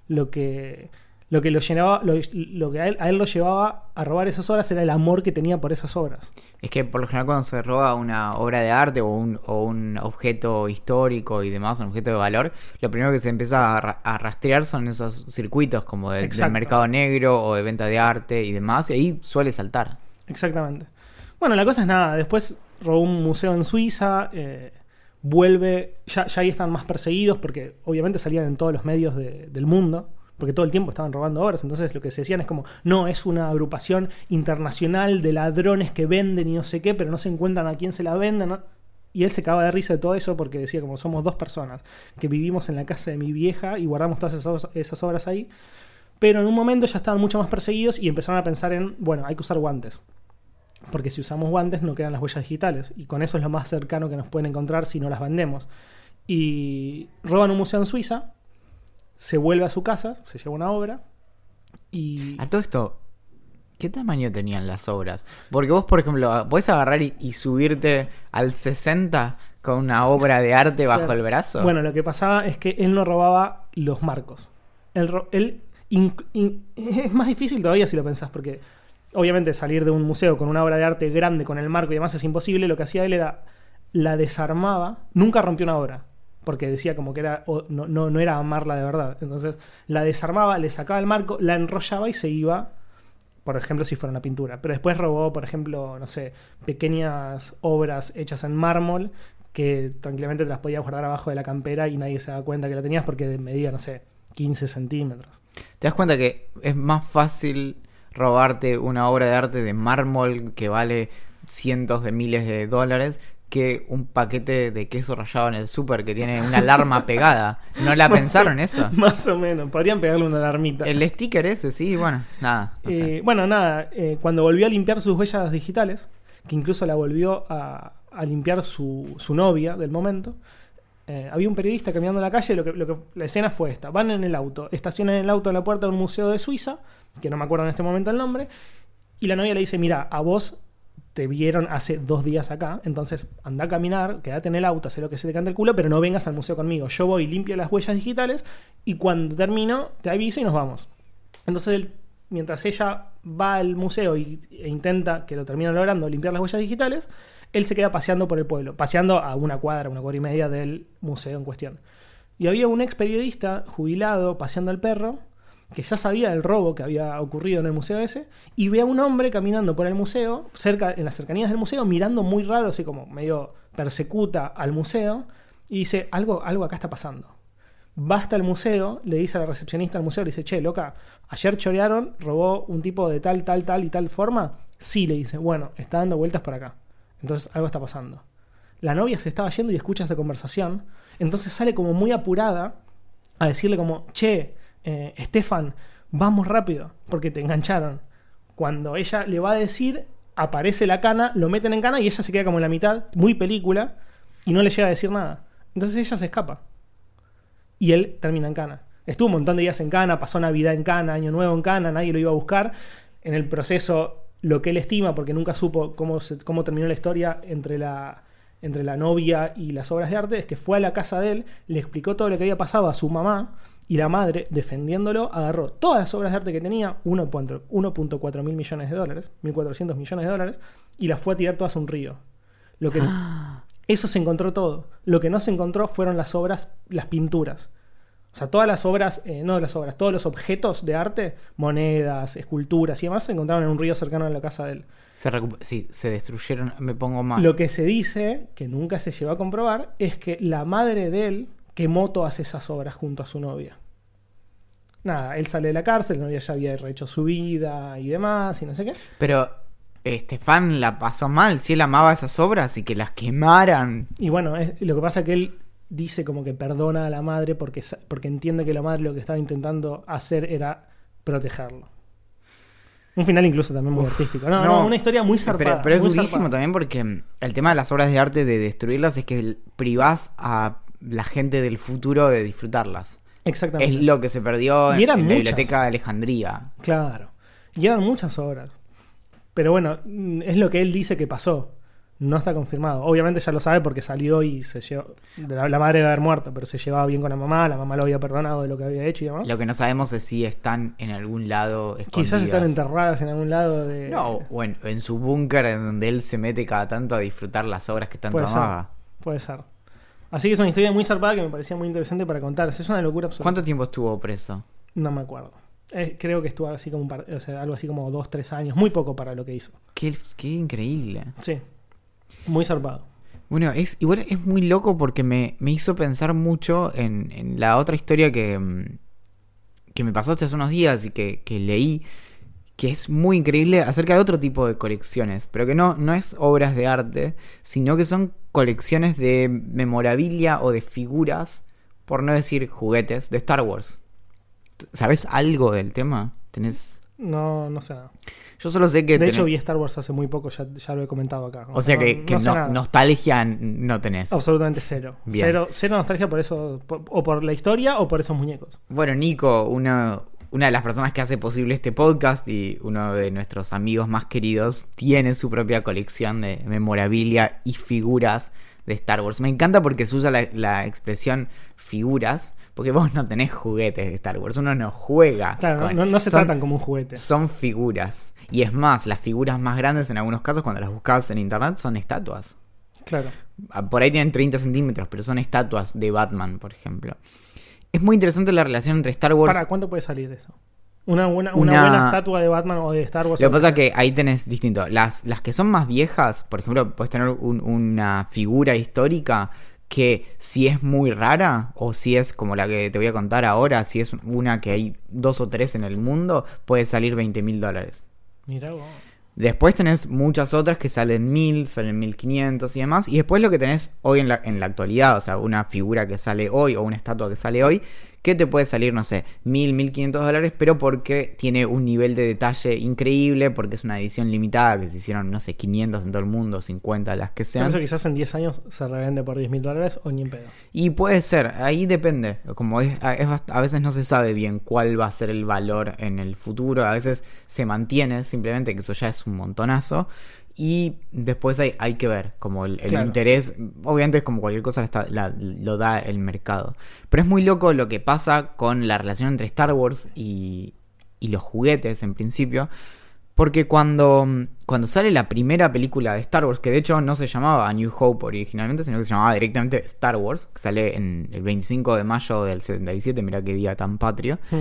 Lo que, lo que, lo llenaba, lo, lo que a él, a él lo llevaba a robar esas obras era el amor que tenía por esas obras. Es que por lo general cuando se roba una obra de arte o un, o un objeto histórico y demás, un objeto de valor, lo primero que se empieza a, ra- a rastrear son esos circuitos como del, mercado negro o de venta de arte y demás, y ahí suele saltar. Exactamente. Bueno, la cosa es nada. Después robó un museo en Suiza. eh, vuelve. Ya, ya ahí están más perseguidos porque obviamente salían en todos los medios de- del mundo. Porque todo el tiempo estaban robando obras. Entonces lo que se decían es como: no, es una agrupación internacional de ladrones que venden y no sé qué, pero no se encuentran a quién se la venden. Y él se cagaba de risa de todo eso porque decía: como somos dos personas que vivimos en la casa de mi vieja y guardamos todas esas, esas obras ahí. Pero en un momento ya estaban mucho más perseguidos y empezaron a pensar en: bueno, hay que usar guantes. Porque si usamos guantes no quedan las huellas digitales. Y con eso es lo más cercano que nos pueden encontrar si no las vendemos. Y roban un museo en Suiza, se vuelve a su casa, se lleva una obra. Y. A todo esto, ¿qué tamaño tenían las obras? Porque vos, por ejemplo, podés agarrar y, y subirte al 60 con una obra de arte bajo Claro. el brazo. Bueno, lo que pasaba es que él no robaba los marcos. Él, in- es más difícil todavía si lo pensás, porque obviamente salir de un museo con una obra de arte grande, con el marco y demás es imposible. Lo que hacía él era la desarmaba, nunca rompió una obra, porque decía como que era no, no, no era amarla de verdad. Entonces la desarmaba, le sacaba el marco, la enrollaba y se iba. Por ejemplo, si fuera una pintura. Pero después robó, por ejemplo, no sé, pequeñas obras hechas en mármol que tranquilamente te las podías guardar abajo de la campera y nadie se da cuenta que la tenías porque medía, no sé, 15 centímetros. ¿Te das cuenta que es más fácil robarte una obra de arte de mármol que vale cientos de miles de dólares que un paquete de queso rallado en el súper que tiene una alarma pegada? ¿No la pensaron o- eso? Más o menos. Podrían pegarle una alarmita. El sticker ese, sí, bueno, nada. no sé. Eh, bueno, nada, eh, cuando volvió a limpiar sus huellas digitales, que incluso la volvió a, a limpiar su, su novia del momento, eh, había un periodista caminando en la calle. Lo que, lo que, la escena fue esta: van en el auto, estacionan el auto en la puerta de un museo de Suiza, que no me acuerdo en este momento el nombre, y la novia le dice: Mira, a vos te vieron hace dos días acá, entonces anda a caminar, quédate en el auto, haz lo que se te cante el culo, pero no vengas al museo conmigo. Yo voy, limpio las huellas digitales y cuando termino te aviso y nos vamos. Entonces mientras ella va al museo y, e intenta, que lo termina logrando, limpiar las huellas digitales, él se queda paseando por el pueblo, paseando a una cuadra, una cuadra y media del museo en cuestión. Y había un ex periodista jubilado paseando al perro que ya sabía del robo que había ocurrido en el museo ese, y ve a un hombre caminando por el museo, cerca, en las cercanías del museo, mirando muy raro, así como medio persecuta al museo, y dice, algo, algo acá está pasando. Va hasta el museo, le dice a la recepcionista del museo, le dice, che, loca, ayer chorearon, robó un tipo de tal, tal, tal y tal forma. Sí, le dice, bueno, está dando vueltas por acá. Entonces algo está pasando. La novia se estaba yendo y escucha esa conversación, entonces sale como muy apurada a decirle como, che, eh, Estefan, vamos rápido, porque te engancharon. Cuando ella le va a decir, aparece la cana, lo meten en cana y ella se queda como en la mitad, muy película, y no le llega a decir nada. Entonces ella se escapa. Y él termina en cana. Estuvo un montón de días en cana, pasó Navidad en cana, Año Nuevo en cana, nadie lo iba a buscar. En el proceso, lo que él estima, porque nunca supo cómo, cómo terminó la historia entre la, entre la novia y las obras de arte, es que fue a la casa de él, le explicó todo lo que había pasado a su mamá y la madre, defendiéndolo, agarró todas las obras de arte que tenía, 1.4 mil millones de dólares, 1.400 millones de dólares, y las fue a tirar todas a un río. Lo que, eso se encontró todo. Lo que no se encontró fueron las obras, las pinturas. O sea, todas las obras, eh, no las obras, todos los objetos de arte, monedas, esculturas y demás, se encontraron en un río cercano a la casa de él. Se sí, se destruyeron, me pongo mal. Lo que se dice, que nunca se llevó a comprobar, es que la madre de él quemó todas esas obras junto a su novia. Nada, él sale de la cárcel, la novia ya había rehecho su vida y demás, y no sé qué. Pero Estefan la pasó mal, si él amaba esas obras y que las quemaran. Y bueno, lo que pasa es que él dice como que perdona a la madre porque, porque entiende que la madre lo que estaba intentando hacer era protegerlo. Un final incluso también muy artístico. No, no, una historia muy zarpada. Pero, es durísimo también porque el tema de las obras de arte, de destruirlas, es que privás a la gente del futuro de disfrutarlas. Exactamente. Es lo que se perdió en, la biblioteca de Alejandría. Claro. Y eran muchas obras. Pero bueno, es lo que él dice que pasó. No está confirmado. Obviamente ya lo sabe porque salió y se llevó. La, madre debe haber muerto, pero se llevaba bien con la mamá. La mamá lo había perdonado de lo que había hecho y demás. Lo que no sabemos es si están en algún lado. Quizás están enterradas en algún lado de. No, o en, su búnker en donde él se mete cada tanto a disfrutar las obras que tanto amaba. Puede ser. Así que es una historia muy zarpada que me parecía muy interesante para contar. Es una locura absoluta. ¿Cuánto tiempo estuvo preso? No me acuerdo. Eh, creo que estuvo así como o sea, algo así como dos, tres años. Muy poco para lo que hizo. Qué, qué increíble. Sí. Muy zarpado. Bueno, es, igual es muy loco porque me, hizo pensar mucho en, la otra historia que, mm, que me pasaste hace unos días y que, leí, que es muy increíble acerca de otro tipo de colecciones, pero que no, no es obras de arte, sino que son colecciones de memorabilia o de figuras, por no decir juguetes, de Star Wars. ¿Sabes algo del tema? ¿Tenés no, no sé nada. Yo solo sé que. De hecho, vi Star Wars hace muy poco, ya, lo he comentado acá. O, sea que, nostalgia no tenés. Absolutamente cero. cero. Cero nostalgia por eso, o por la historia o por esos muñecos. Bueno, Nico, una, una de las personas que hace posible este podcast y uno de nuestros amigos más queridos, tiene su propia colección de memorabilia y figuras de Star Wars. Me encanta porque se usa la, la expresión figuras porque vos no tenés juguetes de Star Wars, uno no juega. Claro, no, se tratan como un juguete. Son figuras. Y es más, las figuras más grandes en algunos casos, cuando las buscas en internet, son estatuas. Claro. Ah, por ahí tienen 30 centímetros, pero son estatuas de Batman, por ejemplo. Es muy interesante la relación entre Star Wars. ¿Para cuánto puede salir eso? Una buena, una, buena estatua de Batman o de Star Wars. Lo que pasa es que ahí tenés distinto. Las, las que son más viejas, por ejemplo, puedes tener una figura histórica que si es muy rara o si es como la que te voy a contar ahora, si es una que hay dos o tres en el mundo, puede salir 20 mil dólares. Mira vos. Después tenés muchas otras que salen mil, salen 1500 y demás. Y después lo que tenés hoy en la, en la actualidad, o sea, una figura que sale hoy o una estatua que sale hoy, que te puede salir, no sé, mil, mil quinientos dólares, pero porque tiene un nivel de detalle increíble, porque es una edición limitada, que se hicieron, no sé, 500 en todo el mundo, 50 las que sean. Eso quizás en 10 años se revende por 10 mil dólares o ni en pedo. Y puede ser, ahí depende. Como es, a veces no se sabe bien cuál va a ser el valor en el futuro, a veces se mantiene simplemente, que eso ya es un montonazo. Y después hay, hay que ver, como el, interés, obviamente es como cualquier cosa lo da el mercado. Pero es muy loco lo que pasa con la relación entre Star Wars y, y los juguetes en principio. Porque cuando, cuando sale la primera película de Star Wars, que de hecho no se llamaba A New Hope originalmente, sino que se llamaba directamente Star Wars, que sale en el 25 de mayo del 77, mira qué día tan patrio. Mm.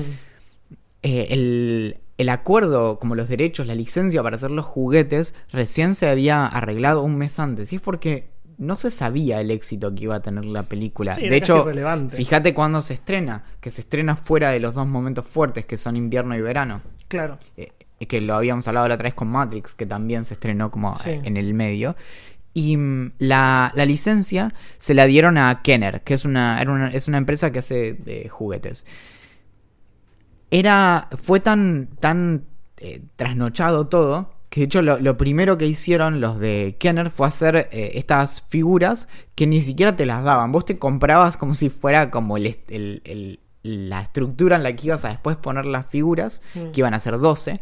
Eh, el, el acuerdo, como los derechos, la licencia para hacer los juguetes, recién se había arreglado un mes antes. Y es porque no se sabía el éxito que iba a tener la película. Sí, de hecho, fíjate cuándo se estrena, que se estrena fuera de los dos momentos fuertes, que son invierno y verano. Claro. Eh, que lo habíamos hablado la otra vez con Matrix, que también se estrenó como Sí. eh, en el medio. Y mm, la, la licencia se la dieron a Kenner, que es una, era una- es una empresa que hace eh, juguetes. Era. fue tan. tan eh, trasnochado todo. Que de hecho lo, lo primero que hicieron los de Kenner fue hacer eh, estas figuras que ni siquiera te las daban. Vos te comprabas como si fuera como el, est- el- el- la estructura en la que ibas a después poner las figuras, Mm. que iban a ser 12.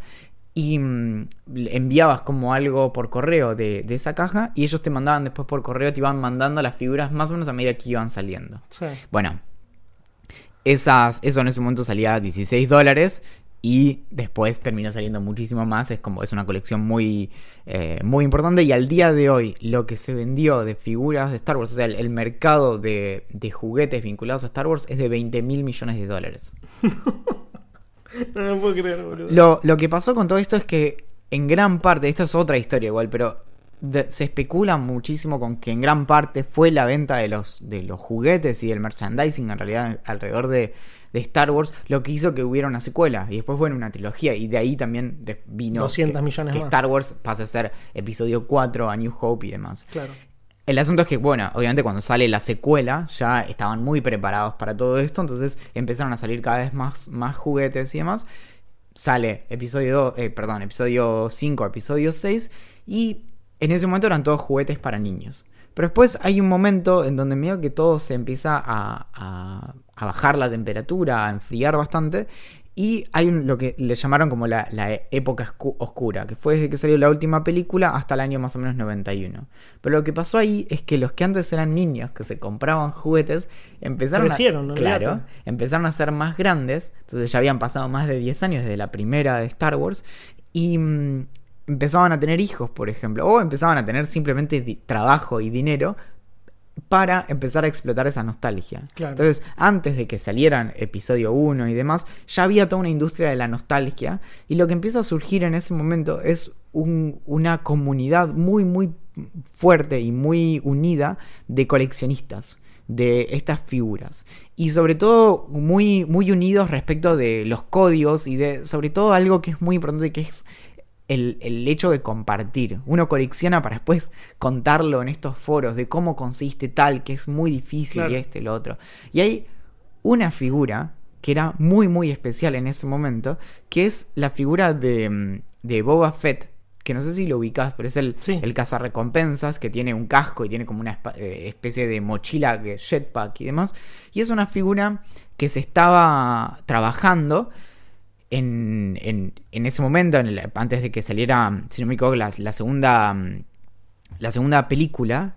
Y mm, enviabas como algo por correo de, de esa caja y ellos te mandaban después por correo, te iban mandando las figuras más o menos a medida que iban saliendo. Sí. Bueno, esas, eso en ese momento salía a 16 dólares y después terminó saliendo muchísimo más. Es como es una colección muy, eh, muy importante. Y al día de hoy, lo que se vendió de figuras de Star Wars, o sea, el, el mercado de, de juguetes vinculados a Star Wars es de 20 mil millones de dólares. No lo puedo creer, boludo. Lo, lo que pasó con todo esto es que en gran parte, esta es otra historia igual, pero de- se especula muchísimo con que en gran parte fue la venta de los, de los juguetes y del merchandising en realidad alrededor de, de Star Wars lo que hizo que hubiera una secuela y después bueno una trilogía y de ahí también vino 200 que, millones que más. Star Wars pase a ser episodio 4 a New Hope y demás. Claro. El asunto es que, bueno, obviamente cuando sale la secuela ya estaban muy preparados para todo esto, entonces empezaron a salir cada vez más, más juguetes y demás. Sale episodio, eh, perdón, episodio 5, episodio 6 y en ese momento eran todos juguetes para niños. Pero después hay un momento en donde medio que todo se empieza a, a- a bajar la temperatura, a enfriar bastante. Y hay un- lo que le llamaron como la, la época oscu- oscura, que fue desde que salió la última película hasta el año más o menos 91. Pero lo que pasó ahí es que los que antes eran niños, que se compraban juguetes, empezaron Crecieron, a, olvídate. claro, empezaron a ser más grandes. Entonces ya habían pasado más de 10 años desde la primera de Star Wars. Y mm, empezaban a tener hijos, por ejemplo. O empezaban a tener simplemente trabajo y dinero para empezar a explotar esa nostalgia. Claro. Entonces, antes de que salieran episodio 1 y demás, ya había toda una industria de la nostalgia y lo que empieza a surgir en ese momento es un- una comunidad muy, muy fuerte y muy unida de coleccionistas de estas figuras y sobre todo muy muy unidos respecto de los códigos y de sobre todo algo que es muy importante que es el, el hecho de compartir. Uno colecciona para después contarlo en estos foros de cómo consiste tal, que es muy difícil Claro. y este y lo otro. Y hay una figura que era muy muy especial en ese momento, que es la figura de, mm, de Boba Fett, que no sé si lo ubicás, pero es el, Sí. el cazarrecompensas que tiene un casco y tiene como una eh, especie de mochila, que jetpack y demás. Y es una figura que se estaba trabajando en, en, en ese momento, en el- antes de que saliera, si no me equivoco, la, la segunda, la segunda película,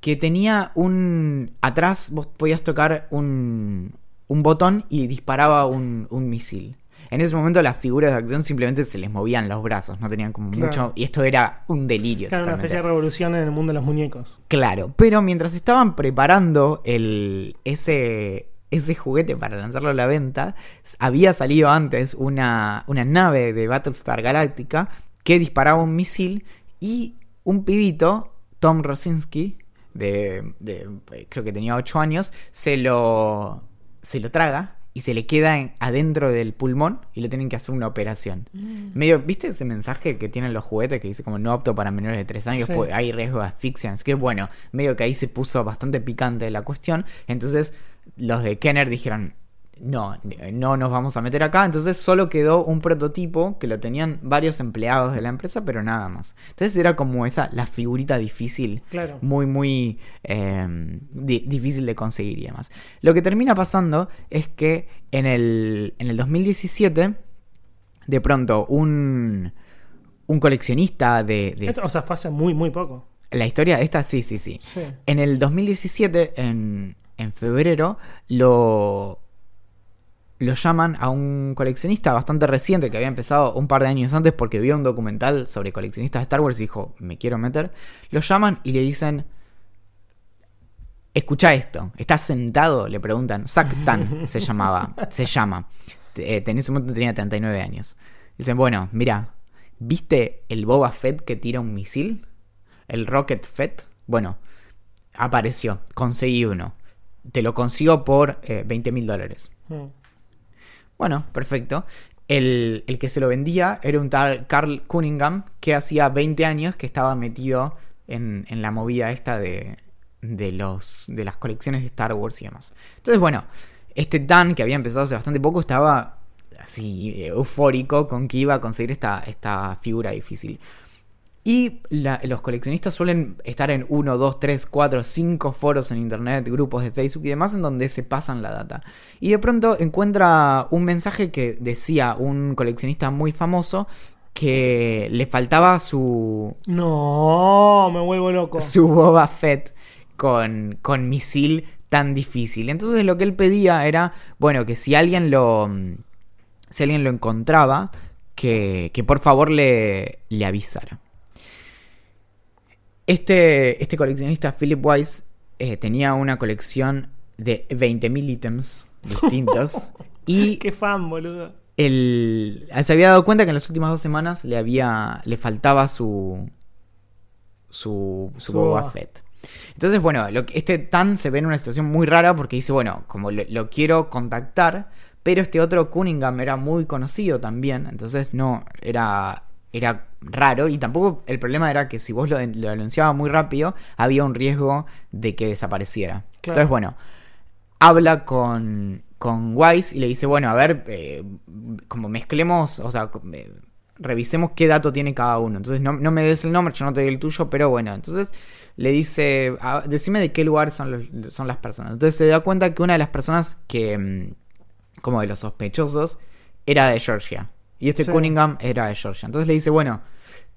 que tenía un... Atrás vos podías tocar un, un botón y disparaba un, un misil. En ese momento las figuras de acción simplemente se les movían los brazos, no tenían como Claro. mucho... Y esto era un delirio. Claro, una especie de revolución en el mundo de los muñecos. Claro, pero mientras estaban preparando el, ese, ese juguete para lanzarlo a la venta, había salido antes una, una nave de Battlestar Galactica que disparaba un misil y un pibito, Tom Rosinski, de, de- creo que tenía 8 años, se lo, se lo traga y se le queda en- adentro del pulmón y le tienen que hacer una operación. Medio, ¿viste ese mensaje que tienen los juguetes que dice como no apto para menores de 3 años? Sí. pues hay riesgo de asfixia? Es que bueno, medio que ahí se puso bastante picante la cuestión. Entonces los de Kenner dijeron, no, no nos vamos a meter acá. Entonces solo quedó un prototipo que lo tenían varios empleados de la empresa, pero nada más. Entonces era como esa, la figurita difícil Claro. muy, muy eh, di- difícil de conseguir y demás. Lo que termina pasando es que en el, en el 2017, de pronto, un, un coleccionista de, de- Esto, o sea, hace muy, muy poco. La historia, esta sí, sí, sí. Sí. En el 2017, en, en febrero, lo, lo llaman a un coleccionista bastante reciente que había empezado un par de años antes porque vio un documental sobre coleccionistas de Star Wars y dijo, me quiero meter. Lo llaman y le dicen, escucha esto, ¿estás sentado? Le preguntan, Zack Tan se llamaba, se llama. Eh, en ese momento tenía 39 años. Dicen, bueno, mira, ¿viste el Boba Fett que tira un misil? ¿El Rocket Fett? Bueno, apareció, conseguí uno. Te lo consigo por 20 mil dólares. Mm. Bueno, perfecto. El, el que se lo vendía era un tal Carl Cunningham que hacía 20 años que estaba metido en, en la movida esta de, de, los, de las colecciones de Star Wars y demás. Entonces, bueno, este Dan que había empezado hace bastante poco estaba así eh, eufórico con que iba a conseguir esta, esta figura difícil. Y la- los coleccionistas suelen estar en 1, 2, 3, 4, 5 foros en internet, grupos de Facebook y demás en donde se pasan la data. Y de pronto encuentra un mensaje que decía un coleccionista muy famoso que le faltaba su, No, me vuelvo loco. su Boba Fett con, con misil tan difícil. Entonces lo que él pedía era, bueno, que si alguien lo, si alguien lo encontraba, que, que por favor le, le avisara. Este, este coleccionista, Philip Weiss, eh, tenía una colección de 20.000 ítems distintos. y Qué fan, boludo. el, se había dado cuenta que en las últimas dos semanas le había le faltaba su su, su Su Boba. Fett. Entonces, bueno, lo este Tan se ve en una situación muy rara porque dice, bueno, como lo, lo quiero contactar, pero este otro Cunningham era muy conocido también, entonces no, era, era raro y tampoco el problema era que si vos lo, lo anunciabas muy rápido, había un riesgo de que desapareciera. Claro. Entonces, bueno, habla con, con Wise y le dice, bueno, a ver, eh, como mezclemos, o sea, eh, revisemos qué dato tiene cada uno. Entonces, no, no me des el nombre, yo no te doy el tuyo, pero bueno, entonces le dice, "Ah, decime de qué lugar son, los- son las personas. Entonces se da cuenta que una de las personas que, mm, como de los sospechosos, era de Georgia. Y este Sí. Cunningham era de Georgia. Entonces le dice, bueno,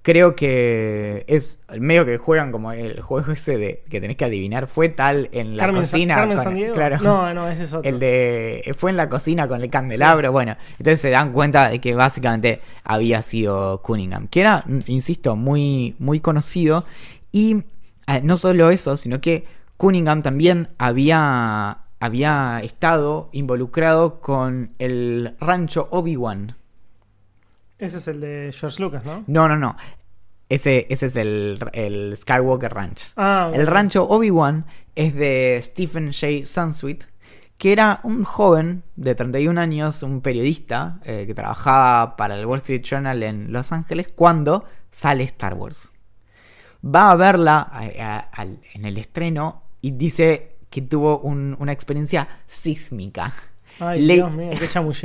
creo que es el medio que juegan como el juego ese de que tenés que adivinar. Fue tal en la Carmen, cocina. Carmen con- Sandiego. Claro. No, no, ese es otro. El de. Fue en la cocina con el candelabro. Bueno, entonces se dan cuenta de que básicamente había sido Cunningham. Que era, insisto, muy, muy conocido. Y eh, no solo eso, sino que Cunningham también había. Había estado involucrado con el rancho Obi-Wan. Ese es el de George Lucas, ¿no? No, no, no. Ese, ese es el, el Skywalker Ranch. Ah, El rancho Obi-Wan es de Stephen J. Sansweet, que era un joven de 31 años, un periodista eh, que trabajaba para el Wall Street Journal en Los Ángeles cuando sale Star Wars. Va a verla a- a- al- en el estreno y dice que tuvo un- una experiencia sísmica. Ay, Le- Dios mío,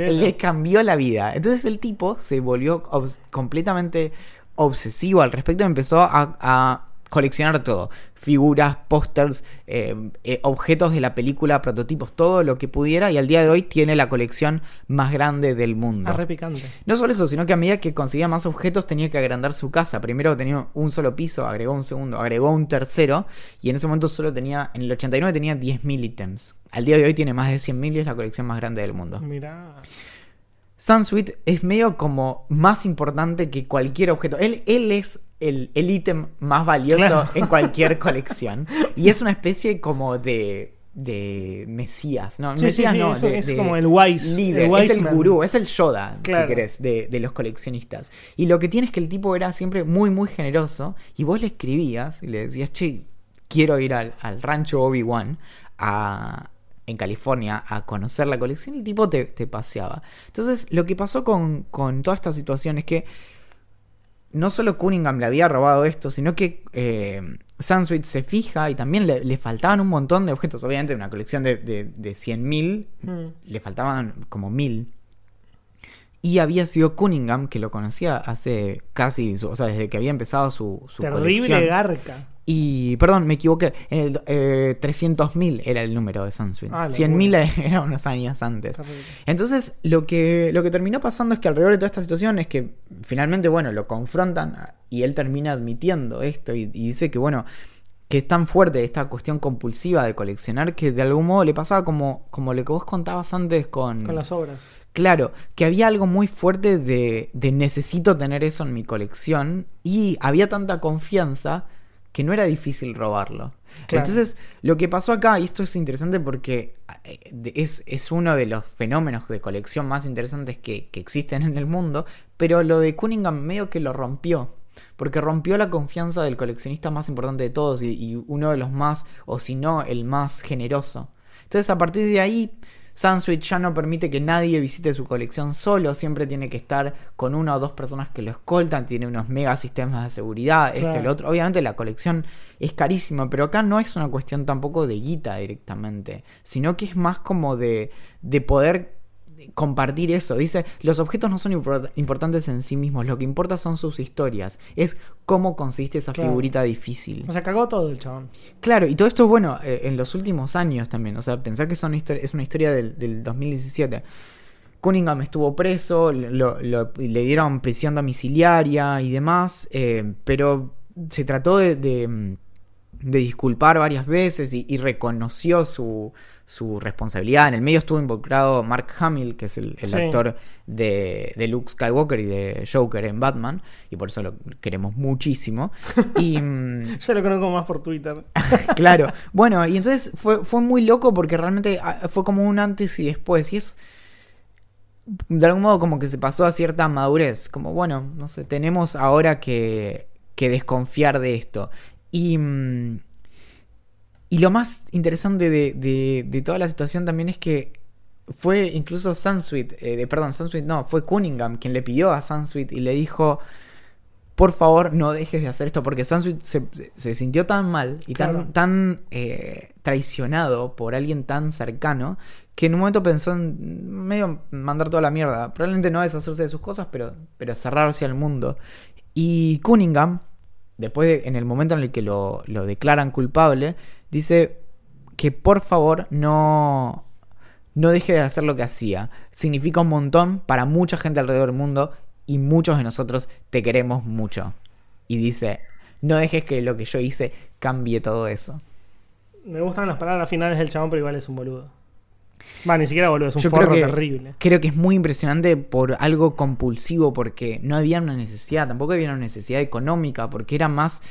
qué. Le cambió la vida. Entonces el tipo se volvió completamente obsesivo al respecto y empezó a, a coleccionar todo. Figuras, pósters, eh, eh, objetos de la película, prototipos, todo lo que pudiera. Y al día de hoy tiene la colección más grande del mundo. Ah, re picante. No solo eso, sino que a medida que conseguía más objetos tenía que agrandar su casa. Primero tenía un solo piso, agregó un segundo, agregó un tercero y en ese momento solo tenía, en el 89 tenía 10.000 ítems. Al día de hoy tiene más de 100.000 y es la colección más grande del mundo. Mirá. Sunsweet es medio como más importante que cualquier objeto. Él, él es el el ítem más valioso Claro. en cualquier colección. Y es una especie como de, de mesías. No, Sí, mesías sí, sí, no. es- de- es de como el wise, líder, el es el man. gurú, es el Yoda, Claro. si querés, de, de los coleccionistas. Y lo que tiene es que el tipo era siempre muy, muy generoso. Y vos le escribías y le decías, che, quiero ir al, al rancho Obi-Wan a, en California a conocer la colección y el tipo te, te paseaba. Entonces, lo que pasó con, con toda esta situación es que no solo Cunningham le había robado esto, sino que eh, Sunsweet se fija y también le, le faltaban un montón de objetos. Obviamente, una colección de, de, de 100.000, Mm. le faltaban como 1.000. Y había sido Cunningham, que lo conocía hace casi, o sea, desde que había empezado su, su Terrible colección. garca. Y, perdón, me equivoqué. En el, eh, 300.000 era el número de Sunsweet. Ah, la 100.000 era unos años antes. Entonces, lo que, lo que terminó pasando es que alrededor de toda esta situación es que finalmente, bueno, lo confrontan y él termina admitiendo esto y, y dice que, bueno, que es tan fuerte esta cuestión compulsiva de coleccionar que de algún modo le pasaba como, como lo que vos contabas antes con... Con las obras. Claro, que había algo muy fuerte de, de necesito tener eso en mi colección y había tanta confianza que no era difícil robarlo. Claro. Entonces, lo que pasó acá, y esto es interesante porque eh, es, es uno de los fenómenos de colección más interesantes que, que existen en el mundo, pero lo de Cunningham medio que lo rompió. Porque rompió la confianza del coleccionista más importante de todos y, y uno de los más, o si no, el más generoso. Entonces, a partir de ahí, Sunsweet ya no permite que nadie visite su colección solo, siempre tiene que estar con una o dos personas que lo escoltan, tiene unos mega sistemas de seguridad, esto y Claro. lo otro. Obviamente la colección es carísima, pero acá no es una cuestión tampoco de guita directamente, sino que es más como de, de poder compartir eso. Dice, los objetos no son impor- importantes en sí mismos, lo que importa son sus historias, es cómo consiste esa Claro. figurita difícil. O sea, cagó todo el chabón. Claro, y todo esto, bueno, eh, en los últimos años también. O sea, pensar que son es una historia del, del 2017. Cunningham estuvo preso, lo- lo- le dieron prisión domiciliaria y demás, eh, pero se trató de, de- de disculpar varias veces y, y reconoció su, su responsabilidad. En el medio estuvo involucrado Mark Hamill, que es el, el Sí. actor de, de Luke Skywalker y de Joker en Batman, y por eso lo queremos muchísimo. Y. mm, Yo lo conozco más por Twitter. claro. Bueno, y entonces fue, fue muy loco porque realmente ah, fue como un antes y después. Y es. De algún modo como que se pasó a cierta madurez. Como, bueno, no sé, tenemos ahora que, que desconfiar de esto. Y. y lo más interesante de, de- de toda la situación también es que fue incluso Sunsweet, eh, de- perdón, Sunsweet no, fue Cunningham quien le pidió a Sunsweet y le dijo, por favor no dejes de hacer esto, porque Sunsweet se, se- se sintió tan mal y Claro. tan, tan eh, traicionado por alguien tan cercano que en un momento pensó en medio mandar toda la mierda, probablemente no deshacerse de sus cosas, pero, pero cerrarse al mundo. Y Cunningham, después de- en el momento en el que lo, lo declaran culpable, dice que por favor no, no deje de hacer lo que hacía. Significa un montón para mucha gente alrededor del mundo y muchos de nosotros te queremos mucho. Y dice, no dejes que lo que yo hice cambie todo eso. Me gustan las palabras finales del chabón, pero igual es un boludo. Va, ni siquiera boludo, es un Yo forro creo que- terrible. Creo que es muy impresionante por algo compulsivo, porque no había una necesidad, tampoco había una necesidad económica, porque era más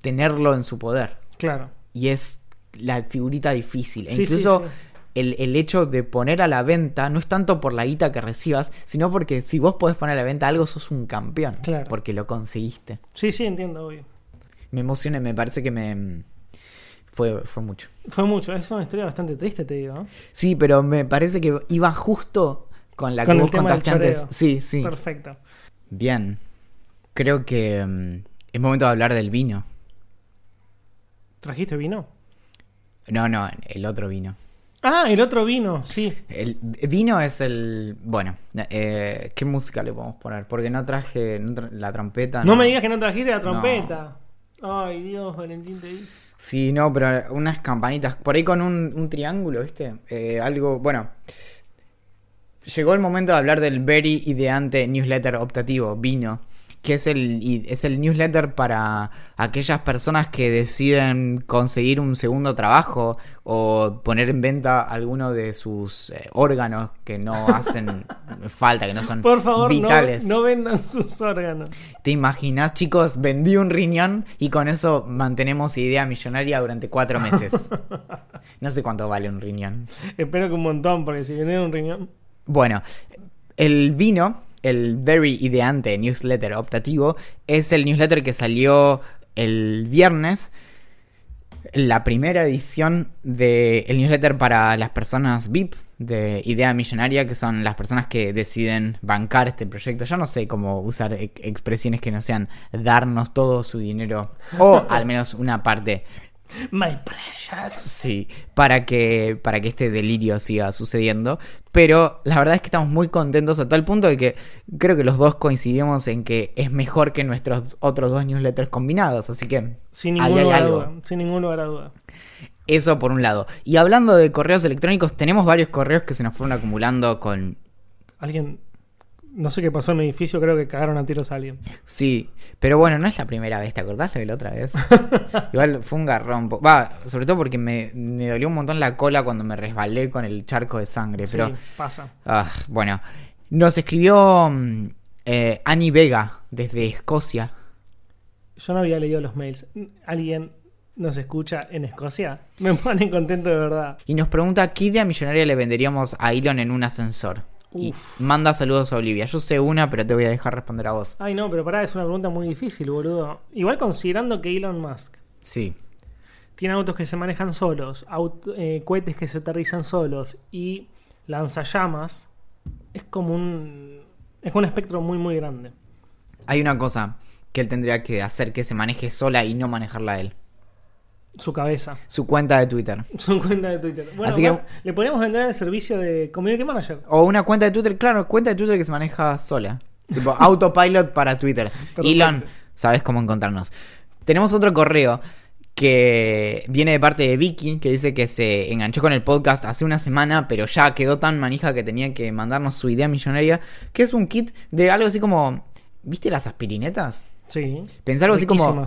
tenerlo en su poder. Claro. Y es la figurita difícil. E Sí, incluso sí. El, el hecho de poner a la venta no es tanto por la guita que recibas, sino porque si vos podés poner a la venta algo, sos un campeón. Claro. Porque lo conseguiste. Sí, sí, entiendo, obvio. Me emocioné, me parece que me. Fue, fue mucho. Fue mucho, es una historia bastante triste, te digo. ¿no? Sí, pero me parece que iba justo con la Con que vos contaste antes. Sí, sí. Perfecto. Bien. Creo que mm, es momento de hablar del vino. ¿Trajiste vino? No, no, el otro vino. Ah, el otro vino, sí. El vino es el. Bueno, eh, ¿qué música le podemos poner? Porque no traje no tra- la trompeta. No. me digas que no trajiste la No. trompeta. Ay, Dios, Valentín te dice. Sí, no, pero unas campanitas. Por ahí con un, un triángulo, ¿viste? Eh, algo. Bueno. Llegó el momento de hablar del very ideante newsletter optativo, vino. Que es el, es el newsletter para aquellas personas que deciden conseguir un segundo trabajo o poner en venta alguno de sus eh, órganos que no hacen falta, que no son Por favor, no, vitales. no vendan sus órganos. ¿Te imaginas, chicos? Vendí un riñón y con eso mantenemos idea millonaria durante cuatro meses. No sé cuánto vale un riñón. Espero que un montón, porque si vienen un riñón. Bueno, el vino, el Very Ideante newsletter optativo, es el newsletter que salió el viernes. La primera edición del newsletter para las personas VIP de Idea Millonaria, que son las personas que deciden bancar este proyecto. Yo no sé cómo usar e- expresiones que no sean darnos todo su dinero o al menos una parte My precious. Sí, para que, para que este delirio siga sucediendo. Pero la verdad es que estamos muy contentos a tal punto de que creo que los dos coincidimos en que es mejor que nuestros otros dos newsletters combinados. Así que Sin ahí ningún hay lugar a duda. Sin ningún lugar a duda. Eso por un lado. Y hablando de correos electrónicos, tenemos varios correos que se nos fueron acumulando con... Alguien No sé qué pasó en mi edificio, creo que cagaron a tiros a alguien. Sí, pero bueno, no es la primera vez, ¿te acordás de la otra vez? Igual fue un garrón. Va, sobre todo porque me, me dolió un montón la cola cuando me resbalé con el charco de sangre. Pero, Sí, pasa. ah, bueno, nos escribió mm, eh, Annie Vega desde Escocia. Yo no había leído los mails. ¿Alguien nos escucha en Escocia? Me ponen contento de verdad. Y nos pregunta qué idea millonaria le venderíamos a Elon en un ascensor. Y Uf. manda saludos a Olivia. Yo sé una, pero te voy a dejar responder a vos. Ay, no, pero pará, es una pregunta muy difícil, boludo. Igual considerando que Elon Musk Sí. tiene autos que se manejan solos, eh, cohetes que se aterrizan solos y lanzallamas, es como un. Es un espectro muy, muy grande. Hay una cosa que él tendría que hacer que se maneje sola y no manejarla él. Su cabeza, Su cuenta de Twitter. su cuenta de Twitter. Bueno, Así que- le podríamos vender el servicio de Community Manager. O una cuenta de Twitter, claro, cuenta de Twitter que se maneja sola. Tipo autopilot para Twitter. Perfecto. Elon, sabes cómo encontrarnos. Tenemos otro correo que viene de parte de Vicky, que dice que se enganchó con el podcast hace una semana, pero ya quedó tan manija que tenía que mandarnos su idea millonaria, que es un kit de algo así como, ¿viste las aspirinetas? Sí. Pensá algo así como-.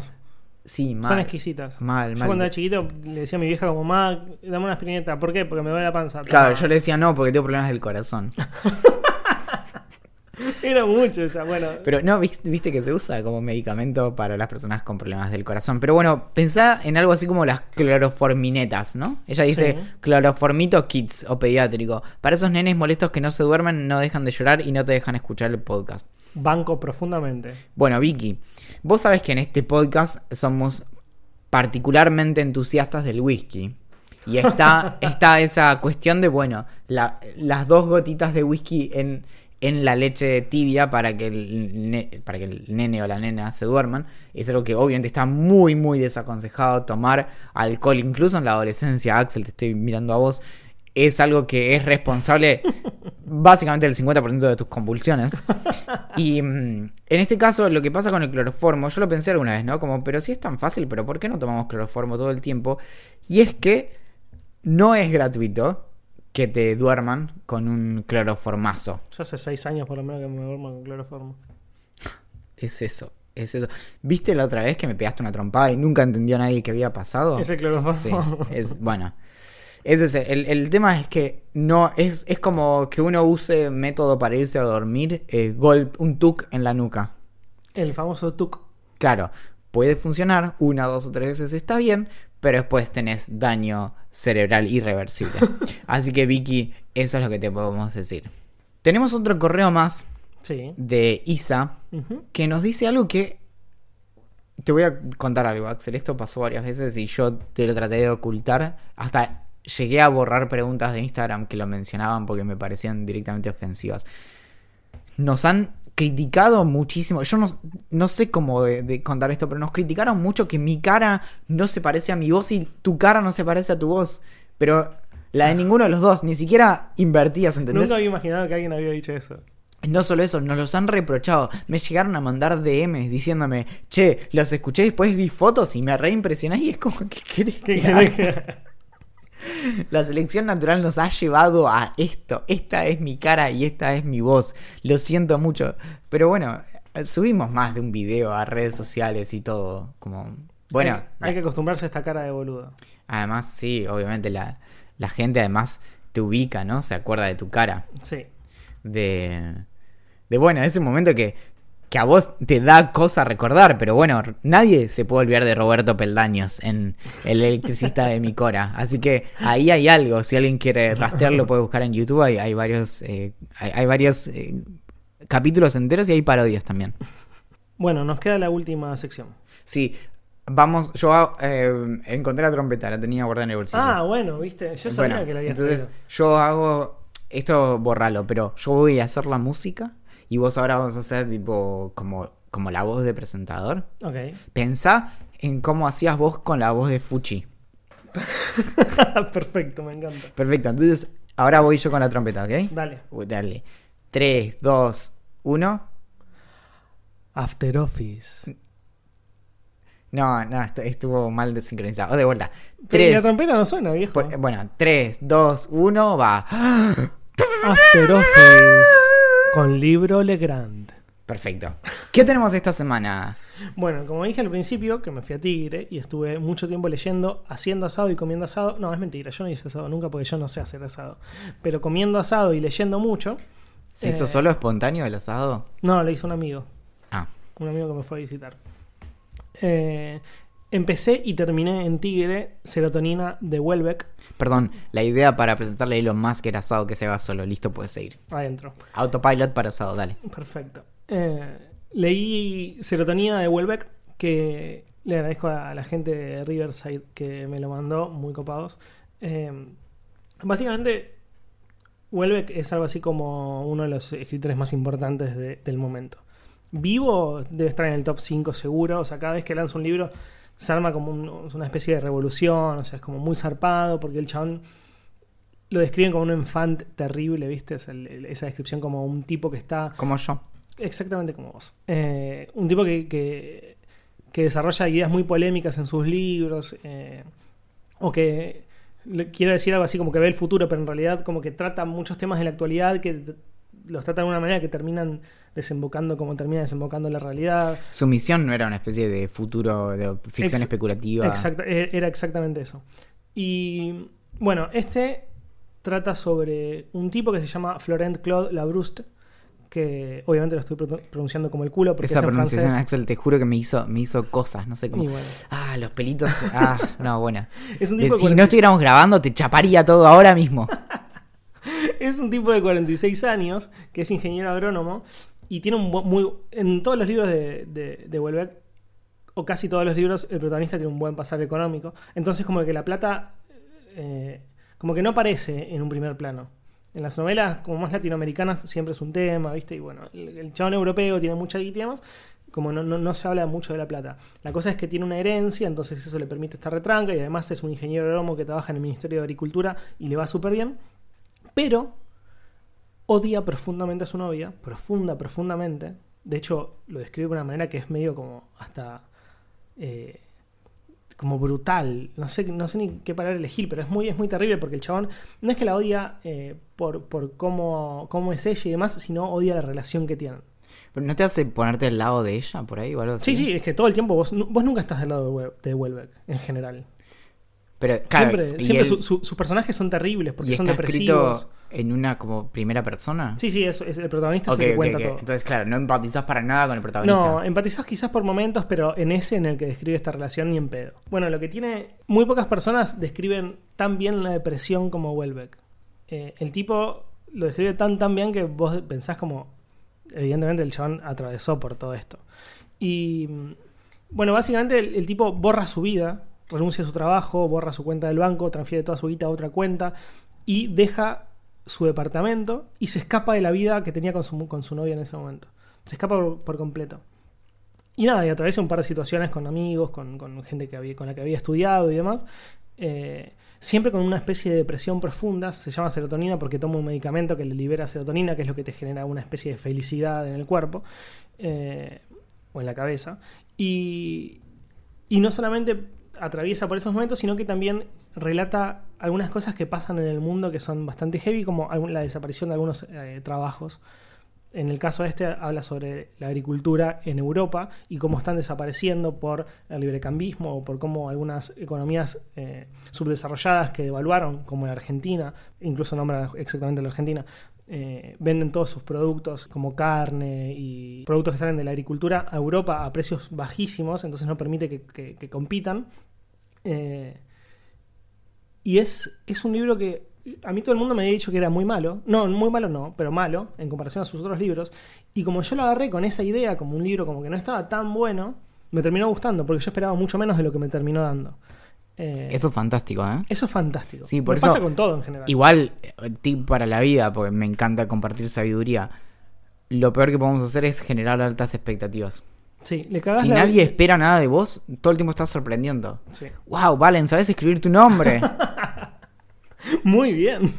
Sí, mal. Son exquisitas. Mal, Yo mal. cuando era chiquito le decía a mi vieja como, ma, dame una aspirineta. ¿Por qué? Porque me duele la panza. Claro, Toma. yo le decía no porque tengo problemas del corazón. Era mucho ya, bueno. Pero no, vis- viste que se usa como medicamento para las personas con problemas del corazón. Pero bueno, pensá en algo así como las cloroforminetas, ¿no? Ella dice Sí. cloroformito kids o pediátrico. Para esos nenes molestos que no se duermen, no dejan de llorar y no te dejan escuchar el podcast. Banco profundamente. Bueno, Vicky, vos sabés que en este podcast somos particularmente entusiastas del whisky. Y está, está esa cuestión de, bueno, la- las dos gotitas de whisky en, en la leche tibia para que, el ne- para que el nene o la nena se duerman. Es algo que obviamente está muy, muy desaconsejado tomar alcohol, incluso en la adolescencia. Axel, te estoy mirando a vos. Es algo que es responsable básicamente del 50% de tus convulsiones. Y mm, en este caso, lo que pasa con el cloroformo, yo lo pensé alguna vez, ¿no? Como, pero si es tan fácil, pero ¿por qué no tomamos cloroformo todo el tiempo? Y es que no es gratuito que te duerman con un cloroformazo. Yo hace seis años por lo menos que me duermo con cloroformo. Es eso, es eso. ¿Viste la otra vez que me pegaste una trompada y nunca entendió nadie qué había pasado? Es el cloroformo. Sí, es bueno. Ese es el, el tema es que no es, es como que uno use método para irse a dormir, eh, gol- un tuk en la nuca. El famoso TUC. Claro, puede funcionar una, dos o tres veces está bien, pero después tenés daño cerebral irreversible. Así que Vicky, eso es lo que te podemos decir. Tenemos otro correo más Sí. de Isa que nos dice algo que te voy a contar algo, Axel. Esto pasó varias veces y yo te lo traté de ocultar. Hasta llegué a borrar preguntas de Instagram que lo mencionaban porque me parecían directamente ofensivas. Nos han criticado muchísimo. Yo no, no sé cómo de, de contar esto, pero nos criticaron mucho que mi cara no se parece a mi voz y tu cara no se parece a tu voz. Pero la de ninguno de los dos, ni siquiera invertías, ¿entendés? Nunca había imaginado que alguien había dicho eso. No solo eso, nos los han reprochado. Me llegaron a mandar DMs diciéndome, che, los escuché después vi fotos y me reimpresioné y es como querés ¿Qué que querés que- La selección natural nos ha llevado a esto. Esta es mi cara y esta es mi voz. Lo siento mucho. Pero bueno, subimos más de un video a redes sociales y todo. Como. Bueno, hay, hay que acostumbrarse a esta cara de boludo. además, sí, obviamente la, la gente además te ubica, ¿no? Se acuerda de tu cara. Sí. de, de bueno, ese momento que, que a vos te da cosa recordar, pero bueno, nadie se puede olvidar de Roberto Peldaños en El electricista de mi Cora. Así que ahí hay algo, si alguien quiere rastrearlo puede buscar en YouTube, hay, hay varios, eh, hay, hay varios eh, capítulos enteros y hay parodias también. Bueno, nos queda la última sección. Sí, vamos, yo eh, encontré la trompeta, la tenía guardada en el bolsillo. Ah, bueno, viste. Yo sabía Bueno, que la había entonces traído. yo hago esto borralo, pero yo voy a hacer la música y vos ahora vas a hacer tipo como, como la voz de presentador. Ok. Pensá en cómo hacías vos con la voz de Fuchi. Perfecto, me encanta. Perfecto, entonces ahora voy yo con la trompeta, ¿ok? Dale. Uy, Dale. 3, 2, 1. After Office. No, no, estuvo mal desincronizado. De vuelta. Pero la 3. trompeta no suena, viejo. Bueno, 3, 2, 1, va. After Office. Con libro Legrand. Perfecto. ¿Qué tenemos esta semana? Bueno, como dije al principio, que me fui a Tigre y estuve mucho tiempo leyendo, haciendo asado y comiendo asado. No, es mentira, yo no hice asado nunca porque yo no sé hacer asado. Pero comiendo asado y leyendo mucho. ¿Se hizo eh, solo espontáneo el asado? No, lo hizo un amigo. Ah, Un amigo que me fue a visitar. Eh, empecé y terminé en Tigre, Serotonina de Welbeck, perdón, la idea para presentarle a Elon Musk era asado que se haga solo. Listo, puedes seguir. adentro. Autopilot para asado, dale. Perfecto. Eh, leí Serotonina de Welbeck, que le agradezco a la gente de Riverside que me lo mandó, muy copados. Eh, básicamente, Welbeck es algo así como uno de los escritores más importantes de- del momento. Vivo debe estar en el top 5 seguro, o sea, cada vez que lanza un libro se arma como un- una especie de revolución, o sea, es como muy zarpado, porque el chabón lo describen como un enfant terrible, ¿viste? Es el- el- esa descripción como un tipo que está Como yo. exactamente como vos. Eh, un tipo que, que, que desarrolla ideas muy polémicas en sus libros, eh, o que quiero decir algo así como que ve el futuro, pero en realidad como que trata muchos temas de la actualidad que los trata de una manera que terminan desembocando como termina desembocando la realidad. Su misión no era una especie de futuro de ficción Ex- especulativa. Exacta- e- era exactamente eso. Y bueno, este trata sobre un tipo que se llama Florent Claude Labrouste, que obviamente lo estoy pro- pronunciando como el culo porque Esa es en pronunciación, francés. Axel, te juro que me hizo, me hizo cosas, no sé cómo. Bueno, Ah, los pelitos. Ah, no, bueno. es un tipo Si no 40 estuviéramos grabando, te chaparía todo ahora mismo. es un tipo de 46 años que es ingeniero agrónomo y tiene un muy en todos los libros de, de, de o casi todos los libros el protagonista tiene un buen pasar económico entonces como que la plata eh, como que no aparece en un primer plano en las novelas como más latinoamericanas siempre es un tema viste y bueno el, el chabón europeo tiene mucha guita como no, no, no se habla mucho de la plata. La cosa es que tiene una herencia, entonces eso le permite estar retranca y además es un ingeniero agrónomo que trabaja en el Ministerio de Agricultura y le va súper bien. Pero odia profundamente a su novia, profunda, profundamente. De hecho, lo describe de una manera que es medio como hasta eh, como brutal. No sé, no sé ni qué palabra elegir, pero es muy, es muy terrible porque el chabón no es que la odia eh, por, por cómo, cómo es ella y demás, sino odia la relación que tienen. ¿Pero no te hace ponerte al lado de ella por ahí o algo Sí, así? sí, es que todo el tiempo vos, vos nunca estás del lado de, de Welbeck, en general. Pero, claro, siempre siempre él- su- su- sus personajes son terribles porque ¿Y son está depresivos. escrito en una como primera persona? Sí, sí, es, es el protagonista Ok, se le ok, cuenta todo. Entonces, claro, no empatizás para nada con el protagonista. No, empatizás quizás por momentos, pero en ese en el que describe esta relación ni en pedo. Bueno, lo que tiene. Muy pocas personas describen tan bien la depresión como Welbeck. Eh, el tipo lo describe tan tan bien que vos pensás como. Evidentemente el chabón atravesó por todo esto. Y. mm, Bueno, básicamente el, el tipo borra su vida, renuncia a su trabajo, borra su cuenta del banco, transfiere toda su guita a otra cuenta y deja su departamento y se escapa de la vida que tenía con su, con su novia en ese momento. Se escapa por, completo. Y nada, y atraviesa un par de situaciones con amigos, con, con gente que había, con la que había estudiado y demás. eh, siempre con una especie de depresión profunda. Se llama serotonina porque toma un medicamento que le libera serotonina, que es lo que te genera una especie de felicidad en el cuerpo eh, o en la cabeza. Y, y no solamente atraviesa por esos momentos, sino que también relata algunas cosas que pasan en el mundo que son bastante heavy, como la desaparición de algunos eh, trabajos. En el caso este habla sobre la agricultura en Europa y cómo están desapareciendo por el librecambismo o por cómo algunas economías eh, subdesarrolladas que devaluaron, como la Argentina, incluso nombra exactamente la Argentina, eh, venden todos sus productos como carne y productos que salen de la agricultura a Europa a precios bajísimos, entonces no permite que, compitan. Eh, y es, es un libro que a mí todo el mundo me había dicho que era muy malo. No, muy malo no, pero malo en comparación a sus otros libros. Y como yo lo agarré con esa idea, como un libro como que no estaba tan bueno, me terminó gustando, porque yo esperaba mucho menos de lo que me terminó dando. Eh, Eso es fantástico, ¿eh? eso es fantástico. Sí, por Me eso- pasa con todo en general. Igual, eh, tip para la vida, porque me encanta compartir sabiduría. Lo peor que podemos hacer es generar altas expectativas. Sí, le Si la nadie espera nada de vos, todo el tiempo estás sorprendiendo. Sí. Wow, Valen, ¿sabes escribir tu nombre? Muy bien.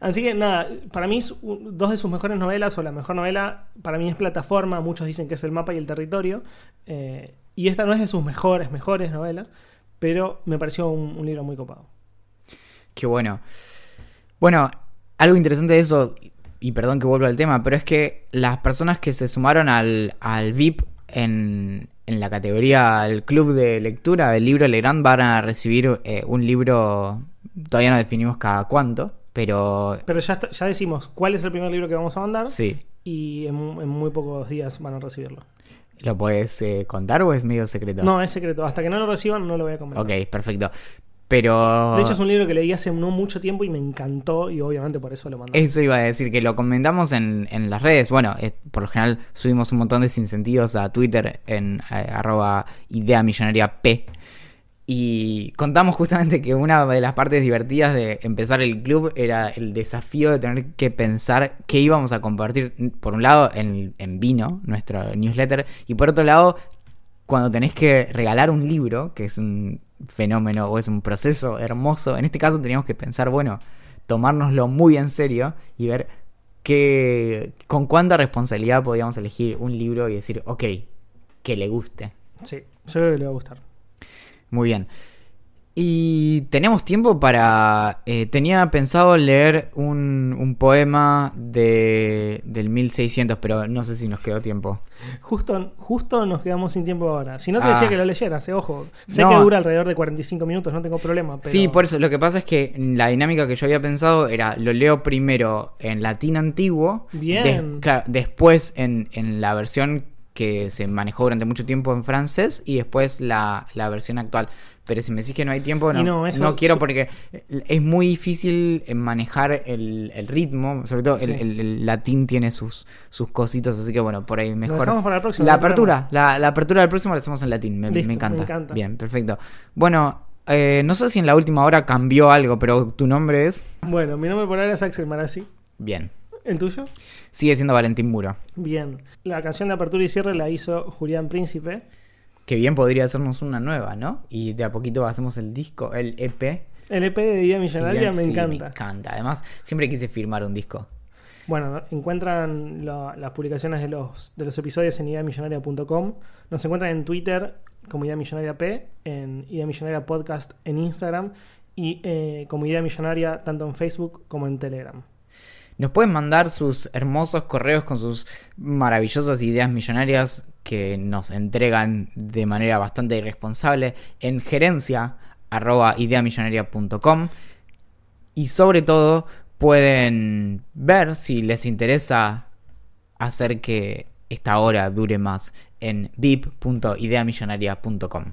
Así que nada, para mí dos de sus mejores novelas, o la mejor novela, para mí es Plataforma, muchos dicen que es El mapa y el territorio, eh, y esta no es de sus mejores, mejores novelas, pero me pareció un, un libro muy copado. Qué bueno. Bueno, algo interesante de eso, y perdón que vuelvo al tema, pero es que las personas que se sumaron al, al VIP en, en la categoría el club de lectura del libro Legrand van a recibir eh, un libro, todavía no definimos cada cuánto, pero Pero ya, está- ya decimos cuál es el primer libro que vamos a mandar sí. y en, en muy pocos días van a recibirlo. ¿Lo puedes eh, contar o es medio secreto? No, es secreto. Hasta que no lo reciban no lo voy a comentar. Ok, perfecto. Pero... De hecho es un libro que leí hace no mucho tiempo y me encantó y obviamente por eso lo mandé. Eso iba a decir, que lo comentamos en, en las redes. Bueno, eh, por lo general subimos un montón de sinsentidos a Twitter en eh, arroba idea millonaria P. Y contamos justamente que una de las partes divertidas de empezar el club era el desafío de tener que pensar qué íbamos a compartir, por un lado, en, en vino, nuestro newsletter, y por otro lado, cuando tenés que regalar un libro, que es un fenómeno o es un proceso hermoso, en este caso teníamos que pensar, bueno, tomárnoslo muy en serio y ver qué, con cuánta responsabilidad podíamos elegir un libro y decir, ok, que le guste. Sí, yo creo que le va a gustar. Muy bien. Y tenemos tiempo para... eh, tenía pensado leer un, un poema de, del 1600, pero no sé si nos quedó tiempo. Justo, justo nos quedamos sin tiempo ahora. Si no te Ah. decía que lo leyeras, eh, ojo. Sé No. que dura alrededor de 45 minutos, no tengo problema. Pero... Sí, por eso. Lo que pasa es que la dinámica que yo había pensado era, lo leo primero en latín antiguo, Bien. después en, en la versión que se manejó durante mucho tiempo en francés y después la, la versión actual. Pero si me decís que no hay tiempo, no, no, quiero porque es muy difícil en manejar el, el ritmo, sobre todo el, Sí. el- el latín tiene sus, sus cositas, así que bueno, por ahí Lo mejor. dejamos para la próxima. La apertura, la, la apertura del próximo la hacemos en latín, me, Listo, me encanta. encanta. Bien, perfecto. Bueno, eh, no sé si en la última hora cambió algo, pero tu nombre es. Bueno, mi nombre por ahora es Axel Marazzi. Bien. ¿El tuyo? Sigue siendo Valentín Muro. Bien. La canción de apertura y cierre la hizo Julián Príncipe. Que bien podría hacernos una nueva, ¿no? Y de a poquito hacemos el disco, el EP. El EP de Día Millonaria me Sí, encanta. Me encanta. Además, siempre quise firmar un disco. Bueno, encuentran lo- las publicaciones de los, de los episodios en ideamillonaria.com. Nos encuentran en Twitter como Idea Millonaria P, en Idea Millonaria Podcast en Instagram y eh, como Idea Millonaria tanto en Facebook como en Telegram. Nos pueden mandar sus hermosos correos con sus maravillosas ideas millonarias que nos entregan de manera bastante irresponsable en gerencia arroba ideamillonaria.com y sobre todo pueden ver si les interesa hacer que esta hora dure más en vip.ideamillonaria.com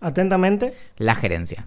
Atentamente, la gerencia